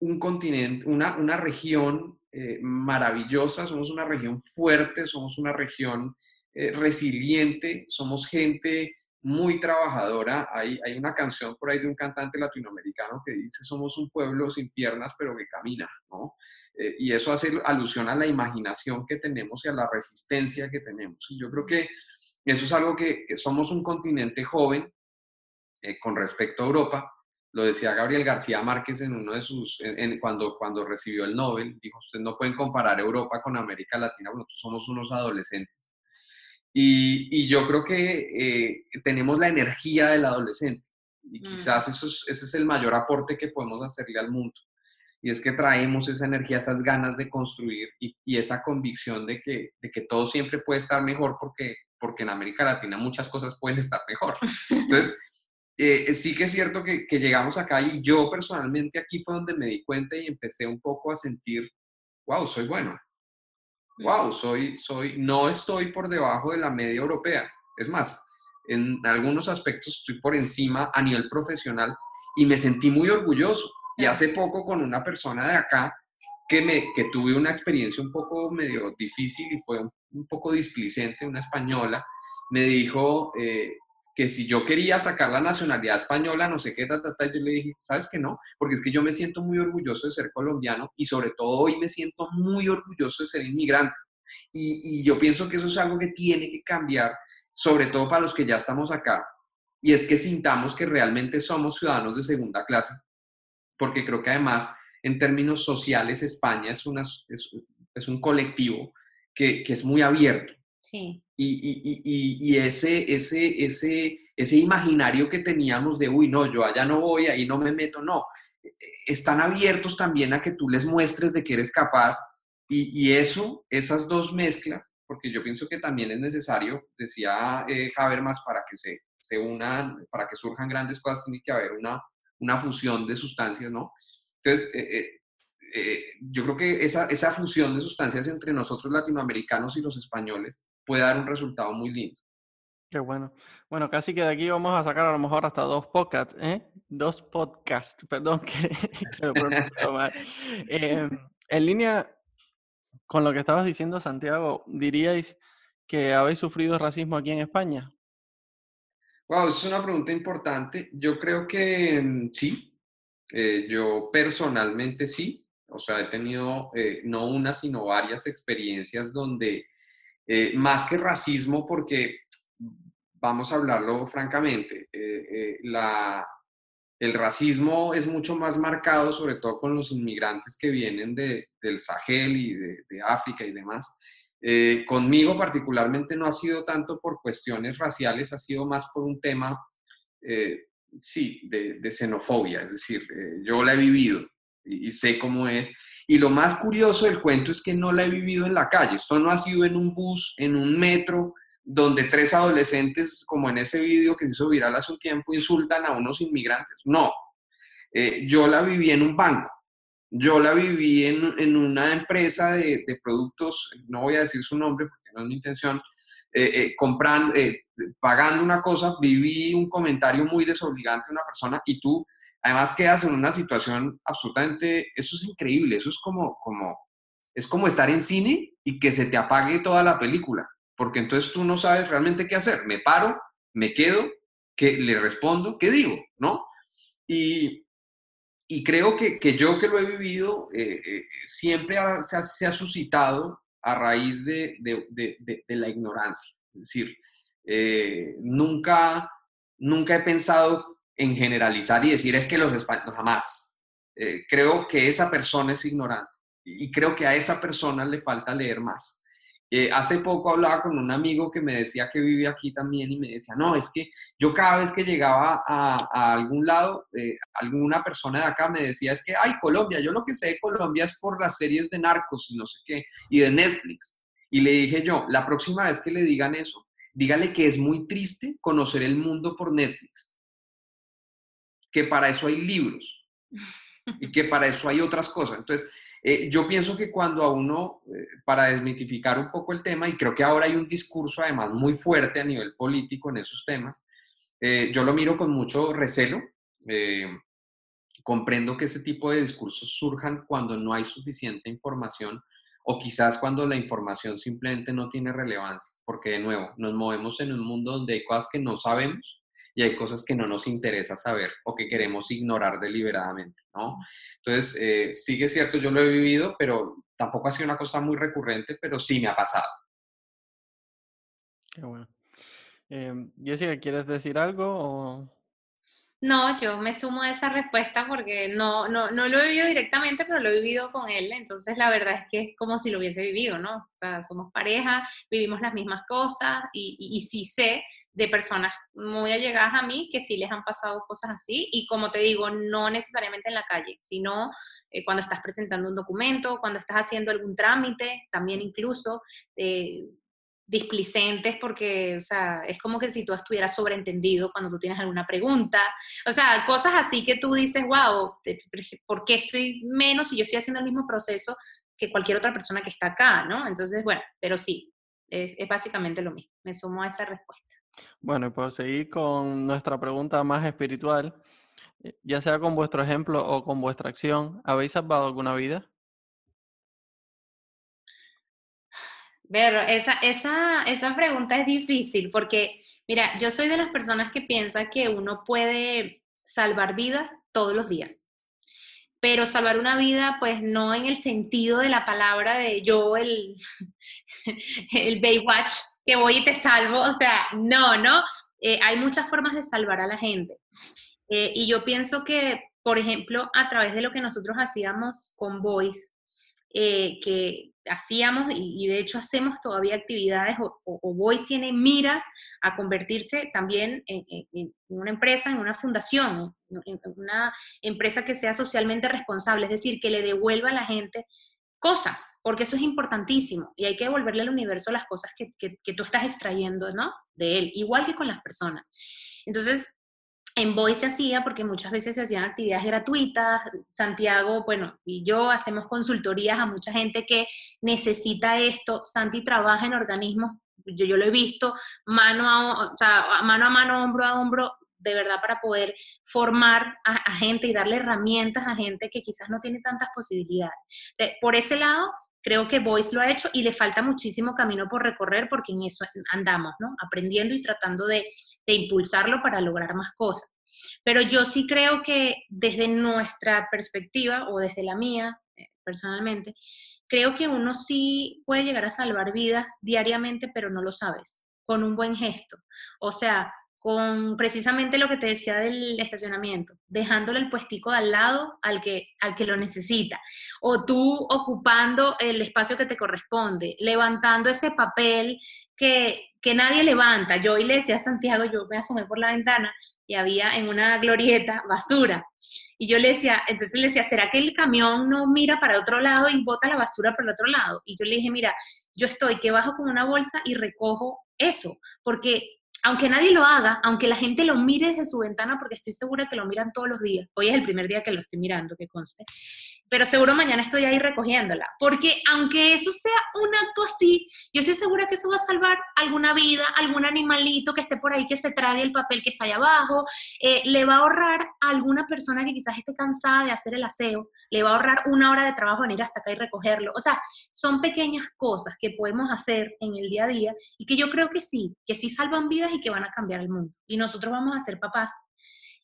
un continente, una, una región eh, maravillosa, somos una región fuerte, somos una región eh, resiliente, somos gente muy trabajadora. Hay, hay una canción por ahí de un cantante latinoamericano que dice, somos un pueblo sin piernas, pero que camina, ¿no? Eh, y eso hace alusión a la imaginación que tenemos y a la resistencia que tenemos. Y yo creo que eso es algo que, somos un continente joven eh, con respecto a Europa. Lo decía Gabriel García Márquez en uno de sus, cuando, cuando recibió el Nobel, dijo, ustedes no pueden comparar Europa con América Latina, nosotros somos unos adolescentes y, yo creo que eh, tenemos la energía del adolescente y mm. quizás eso ese es el mayor aporte que podemos hacerle al mundo. Y es que traemos esa energía, esas ganas de construir y, esa convicción de que, de que todo siempre puede estar mejor porque, porque en América Latina muchas cosas pueden estar mejor. Entonces, eh, sí que es cierto que, que, llegamos acá y yo personalmente aquí fue donde me di cuenta y empecé un poco a sentir, wow, soy bueno, wow, soy, soy, no estoy por debajo de la media europea. Es más, en algunos aspectos estoy por encima a nivel profesional y me sentí muy orgulloso. Y hace poco con una persona de acá que, me, que tuve una experiencia un poco medio difícil y fue un, poco displicente, una española, me dijo, eh, que si yo quería sacar la nacionalidad española, no sé qué, ta, yo le dije, ¿sabes qué no? Porque es que yo me siento muy orgulloso de ser colombiano y sobre todo hoy me siento muy orgulloso de ser inmigrante. Y, yo pienso que eso es algo que tiene que cambiar, sobre todo para los que ya estamos acá, y es que sintamos que realmente somos ciudadanos de segunda clase, porque creo que además, en términos sociales, España es, una, es, un colectivo que, que es muy abierto. Sí. Y, ese, ese, ese, ese imaginario que teníamos de, uy, no, yo allá no voy, ahí no me meto, no. Están abiertos también a que tú les muestres de que eres capaz. Y, eso, esas dos mezclas, porque yo pienso que también es necesario, decía eh, Habermas, para que se, se unan, para que surjan grandes cosas, tiene que haber una, una fusión de sustancias, ¿no? Entonces, eh, eh, eh, yo creo que esa, esa fusión de sustancias entre nosotros latinoamericanos y los españolos puede dar un resultado muy lindo. Qué bueno. Bueno, casi que de aquí vamos a sacar a lo mejor hasta dos podcasts, ¿eh? Dos podcasts, perdón que, lo mal. Em, en línea con lo que estabas diciendo, Santiago, ¿diríais que habéis sufrido racismo aquí en España? Wow, es una pregunta importante. Yo creo que mm, sí. Eh, yo personalmente sí. O sea, he tenido eh, no una, sino varias experiencias donde eh, más que racismo, porque vamos a hablarlo francamente, eh, eh, la, el racismo es mucho más marcado, sobre todo con los inmigrantes que vienen de, del Sahel y de, África y demás. conmigo particularmente no ha sido tanto por cuestiones raciales, ha sido más por un tema, sí, de, xenofobia, es decir, yo la he vivido y, sé cómo es. Y lo más curioso del cuento es que no la he vivido en la calle. Esto no ha sido en un bus, en un metro, donde tres adolescentes, como en ese vídeo que se hizo viral hace un tiempo, insultan a unos inmigrantes. No. eh, yo la viví en un banco, yo la viví en, en una empresa de, de, productos, no voy a decir su nombre porque no es mi intención, eh, eh, comprando, pagando una cosa, viví un comentario muy desobligante de una persona y tú además quedas en una situación absolutamente, eso es increíble, eso es como, como, es como estar en cine y que se te apague toda la película, porque entonces tú no sabes realmente qué hacer, me paro, me quedo, que le respondo, ¿qué digo? ¿No? Y, y creo que, que, yo que lo he vivido, eh, eh, siempre se, ha, se, ha, suscitado a raíz de, de, de, la ignorancia. Es decir, eh, nunca, nunca he pensado en generalizar y decir es que los españoles, jamás. Eh, creo que esa persona es ignorante y creo que a esa persona le falta leer más. Eh, hace poco hablaba con un amigo que me decía que vive aquí también y me decía, no, es que yo cada vez que llegaba a, algún lado, eh, alguna persona de acá me decía, es que, ay, Colombia, yo lo que sé de Colombia es por las series de narcos y no sé qué, y de Netflix. Y le dije yo, la próxima vez que le digan eso, dígale que es muy triste conocer el mundo por Netflix que para eso hay libros y que para eso hay otras cosas. Entonces, eh, yo pienso que cuando a uno, eh, para desmitificar un poco el tema, y creo que ahora hay un discurso además muy fuerte a nivel político en esos temas, eh, yo lo miro con mucho recelo. comprendo que ese tipo de discursos surjan cuando no hay suficiente información o quizás cuando la información simplemente no tiene relevancia, porque de nuevo, nos movemos en un mundo donde hay cosas que no sabemos y hay cosas que no nos interesa saber o que queremos ignorar deliberadamente, ¿no? Entonces, eh, sigue cierto, yo lo he vivido, pero tampoco ha sido una cosa muy recurrente, pero sí me ha pasado. Qué bueno. Jessica, ¿quieres decir algo? No, yo me sumo a esa respuesta porque no, no, no lo he vivido directamente, pero lo he vivido con él. Entonces, la verdad es que es como si lo hubiese vivido, ¿no? O sea, somos pareja, vivimos las mismas cosas y, y, y sí sé de personas muy allegadas a mí que sí les han pasado cosas así y como te digo, no necesariamente en la calle, sino eh, cuando estás presentando un documento, cuando estás haciendo algún trámite, también incluso eh, displicentes porque, o sea, es como que si tú estuvieras sobreentendido cuando tú tienes alguna pregunta, o sea, cosas así que tú dices, wow, ¿por qué estoy menos si yo estoy haciendo el mismo proceso que cualquier otra persona que está acá, ¿no? Entonces, bueno, pero sí, es, básicamente lo mismo, me sumo a esa respuesta. Bueno, y por seguir con nuestra pregunta más espiritual, eh, ya sea con vuestro ejemplo o con vuestra acción, ¿habéis salvado alguna vida? Ver, esa, esa, esa pregunta es difícil porque, mira, yo soy de las personas que piensa que uno puede salvar vidas todos los días. Pero salvar una vida, pues no en el sentido de la palabra de yo, el, el Baywatch, que voy y te salvo, o sea, no, ¿no? Eh, hay muchas formas de salvar a la gente. Eh, y yo pienso que, por ejemplo, a través de lo que nosotros hacíamos con Voice, eh, que hacíamos y, de hecho hacemos todavía actividades, o, Voice tiene miras a convertirse también en, una empresa, en una fundación, en una empresa que sea socialmente responsable, es decir, que le devuelva a la gente cosas, porque eso es importantísimo y hay que devolverle al universo las cosas que, que, que, tú estás extrayendo, ¿no? De él, igual que con las personas. Entonces, en Voice se hacía porque muchas veces se hacían actividades gratuitas. Santiago, bueno, y yo hacemos consultorías a mucha gente que necesita esto. Santi trabaja en organismos, yo, lo he visto, mano a, mano a mano, hombro a hombro, de verdad para poder formar a, gente y darle herramientas a gente que quizás no tiene tantas posibilidades. Por ese lado, creo que Voice lo ha hecho y le falta muchísimo camino por recorrer porque en eso andamos, ¿no? Aprendiendo y tratando de, de impulsarlo para lograr más cosas. Pero yo sí creo que desde nuestra perspectiva o desde la mía, eh, personalmente, creo que uno sí puede llegar a salvar vidas diariamente, pero no lo sabes, con un buen gesto. O sea, con precisamente lo que te decía del estacionamiento, dejándole el puestico de al lado al que, al que lo necesita, o tú ocupando el espacio que te corresponde, levantando ese papel que, que nadie levanta. Yo hoy le decía a Santiago, yo me asomé por la ventana y había en una glorieta basura. Y yo le decía, entonces le decía, ¿será que el camión no mira para otro lado y bota la basura por el otro lado? Y yo le dije, mira, yo estoy que bajo con una bolsa y recojo eso, porque aunque nadie lo haga, aunque la gente lo mire desde su ventana, porque estoy segura que lo miran todos los días. Hoy es el primer día que lo estoy mirando, que conste pero seguro mañana estoy ahí recogiéndola. Porque aunque eso sea un acto así, yo estoy segura que eso va a salvar alguna vida, algún animalito que esté por ahí que se trague el papel que está ahí abajo, eh, le va a ahorrar a alguna persona que quizás esté cansada de hacer el aseo, le va a ahorrar una hora de trabajo venir hasta acá y recogerlo. O sea, son pequeñas cosas que podemos hacer en el día a día y que yo creo que sí, que sí salvan vidas y que van a cambiar el mundo. Y nosotros vamos a ser papás.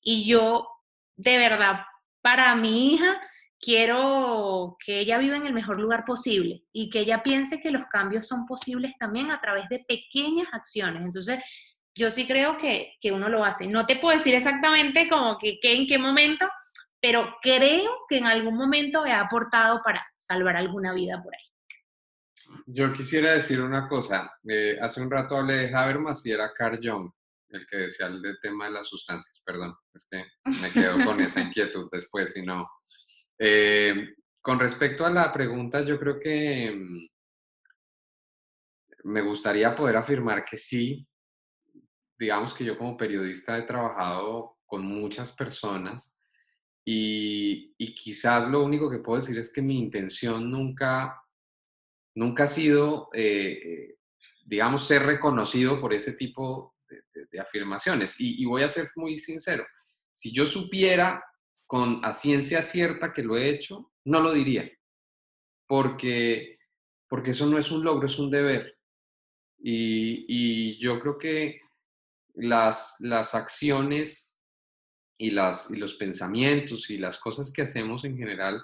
Y yo, de verdad, para mi hija, quiero que ella viva en el mejor lugar posible y que ella piense que los cambios son posibles también a través de pequeñas acciones. Entonces, yo sí creo que, uno lo hace. No te puedo decir exactamente como que, en qué momento, pero creo que en algún momento he aportado para salvar alguna vida por ahí. Yo quisiera decir una cosa. Eh, hace un rato hablé de Habermas y era Carl Jung, el que decía el tema de las sustancias. Perdón, es que me quedo con esa inquietud después, si no, eh, con respecto a la pregunta, yo creo que mm, me gustaría poder afirmar que sí. Digamos que yo como periodista he trabajado con muchas personas y, quizás lo único que puedo decir es que mi intención nunca, nunca ha sido, eh, digamos, ser reconocido por ese tipo de, afirmaciones. y voy a ser muy sincero. Si yo supiera con a ciencia cierta que lo he hecho, no lo diría, porque, porque eso no es un logro, es un deber. Y, yo creo que las, las acciones y, las, y los pensamientos y las cosas que hacemos en general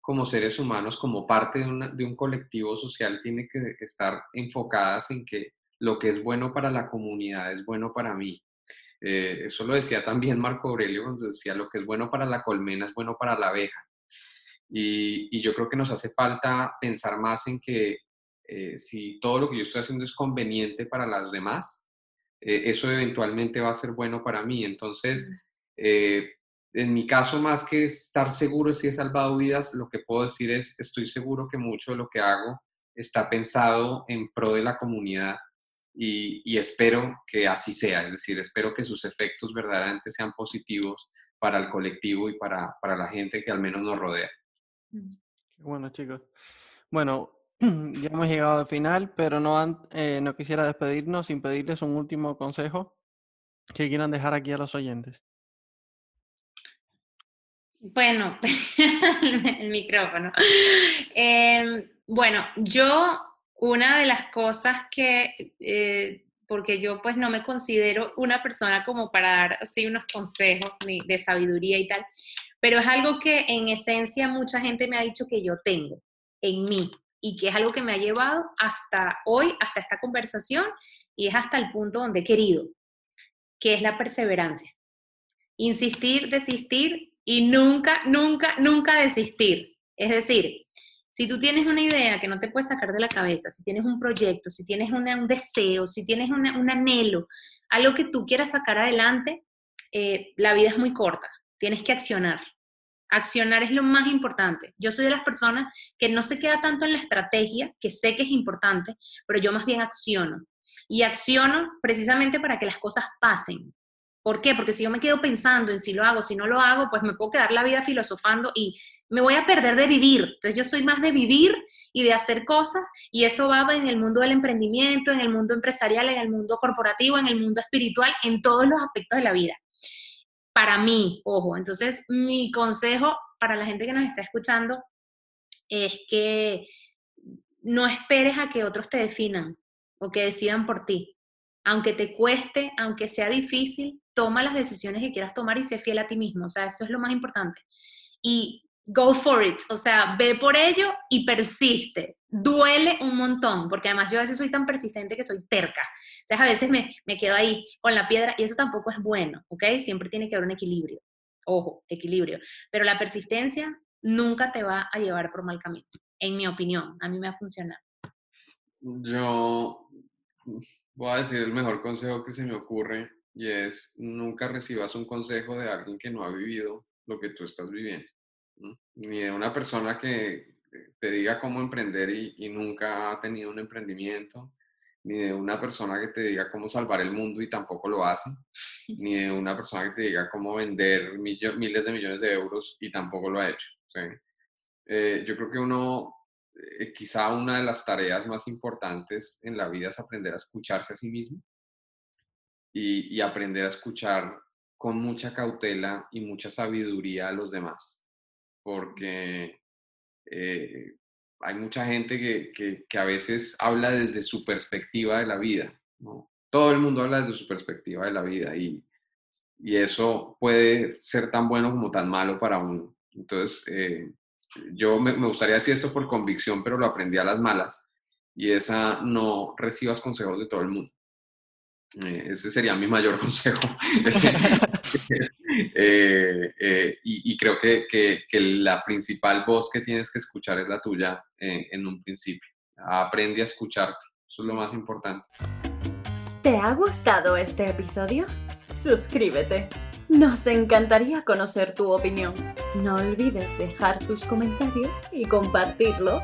como seres humanos, como parte de, de un colectivo social, tiene que estar enfocadas en que lo que es bueno para la comunidad es bueno para mí. Eh, eso lo decía también Marco Aurelio cuando decía lo que es bueno para la colmena es bueno para la abeja. Y, yo creo que nos hace falta pensar más en que eh, si todo lo que yo estoy haciendo es conveniente para las demás, eh, eso eventualmente va a ser bueno para mí. Entonces, en mi caso, más que estar seguro si he salvado vidas, lo que puedo decir es, estoy seguro que mucho de lo que hago está pensado en pro de la comunidad y, espero que así sea, es decir, espero que sus efectos verdaderamente sean positivos para el colectivo y para, para la gente que al menos nos rodea. Mm. Bueno, chicos. Bueno, ya hemos llegado al final, pero no, eh, no quisiera despedirnos sin pedirles un último consejo que quieran dejar aquí a los oyentes. Bueno, el micrófono. Em, bueno, yo una de las cosas que, eh, porque yo pues no me considero una persona como para dar así unos consejos ni de sabiduría y tal, pero es algo que en esencia mucha gente me ha dicho que yo tengo en mí y que es algo que me ha llevado hasta hoy, hasta esta conversación y es hasta el punto donde he querido, que es la perseverancia. Insistir, desistir y nunca, nunca, nunca desistir. Es decir, si tú tienes una idea que no te puedes sacar de la cabeza, si tienes un proyecto, si tienes un deseo, si tienes un anhelo, algo que tú quieras sacar adelante, eh, la vida es muy corta. Tienes que accionar. Accionar es lo más importante. Yo soy de las personas que no se queda tanto en la estrategia, que sé que es importante, pero yo más bien acciono. Y acciono precisamente para que las cosas pasen. ¿Por qué? Porque si yo me quedo pensando en si lo hago, si no lo hago, pues me puedo quedar la vida filosofando y me voy a perder de vivir. Entonces yo soy más de vivir y de hacer cosas y eso va en el mundo del emprendimiento, en el mundo empresarial, en el mundo corporativo, en el mundo espiritual, en todos los aspectos de la vida. Para mí, ojo, entonces mi consejo para la gente que nos está escuchando es que no esperes a que otros te definan o que decidan por ti. Aunque te cueste, aunque sea difícil, toma las decisiones que quieras tomar y sé fiel a ti mismo. O sea, eso es lo más importante. Y go for it, o sea, ve por ello y persiste. Duele un montón, porque además yo a veces soy tan persistente que soy terca. O sea, a veces me, me quedo ahí con la piedra y eso tampoco es bueno, ¿ok? Siempre tiene que haber un equilibrio. Ojo, equilibrio. Pero la persistencia nunca te va a llevar por mal camino, en mi opinión. A mí me ha funcionado. Yo voy a decir el mejor consejo que se me ocurre y es nunca recibas un consejo de alguien que no ha vivido lo que tú estás viviendo ni de una persona que te diga cómo emprender y, nunca ha tenido un emprendimiento, ni de una persona que te diga cómo salvar el mundo y tampoco lo hace, ni de una persona que te diga cómo vender miles de millones de euros y tampoco lo ha hecho. Eh, yo creo que uno, eh, quizá una de las tareas más importantes en la vida es aprender a escucharse a sí mismo y, aprender a escuchar con mucha cautela y mucha sabiduría a los demás, porque eh, hay mucha gente que, que, a veces habla desde su perspectiva de la vida. ¿no? Todo el mundo habla desde su perspectiva de la vida y, y eso puede ser tan bueno como tan malo para uno. Entonces, eh, yo me, me, gustaría decir esto por convicción, pero lo aprendí a las malas, y esa no recibas consejos de todo el mundo. Eh, ese sería mi mayor consejo. Eh, eh, y, creo que, que, la principal voz que tienes que escuchar es la tuya en un principio. Aprende a escucharte. Eso es lo más importante. ¿Te ha gustado este episodio? Suscríbete. Nos encantaría conocer tu opinión. No olvides dejar tus comentarios y compartirlo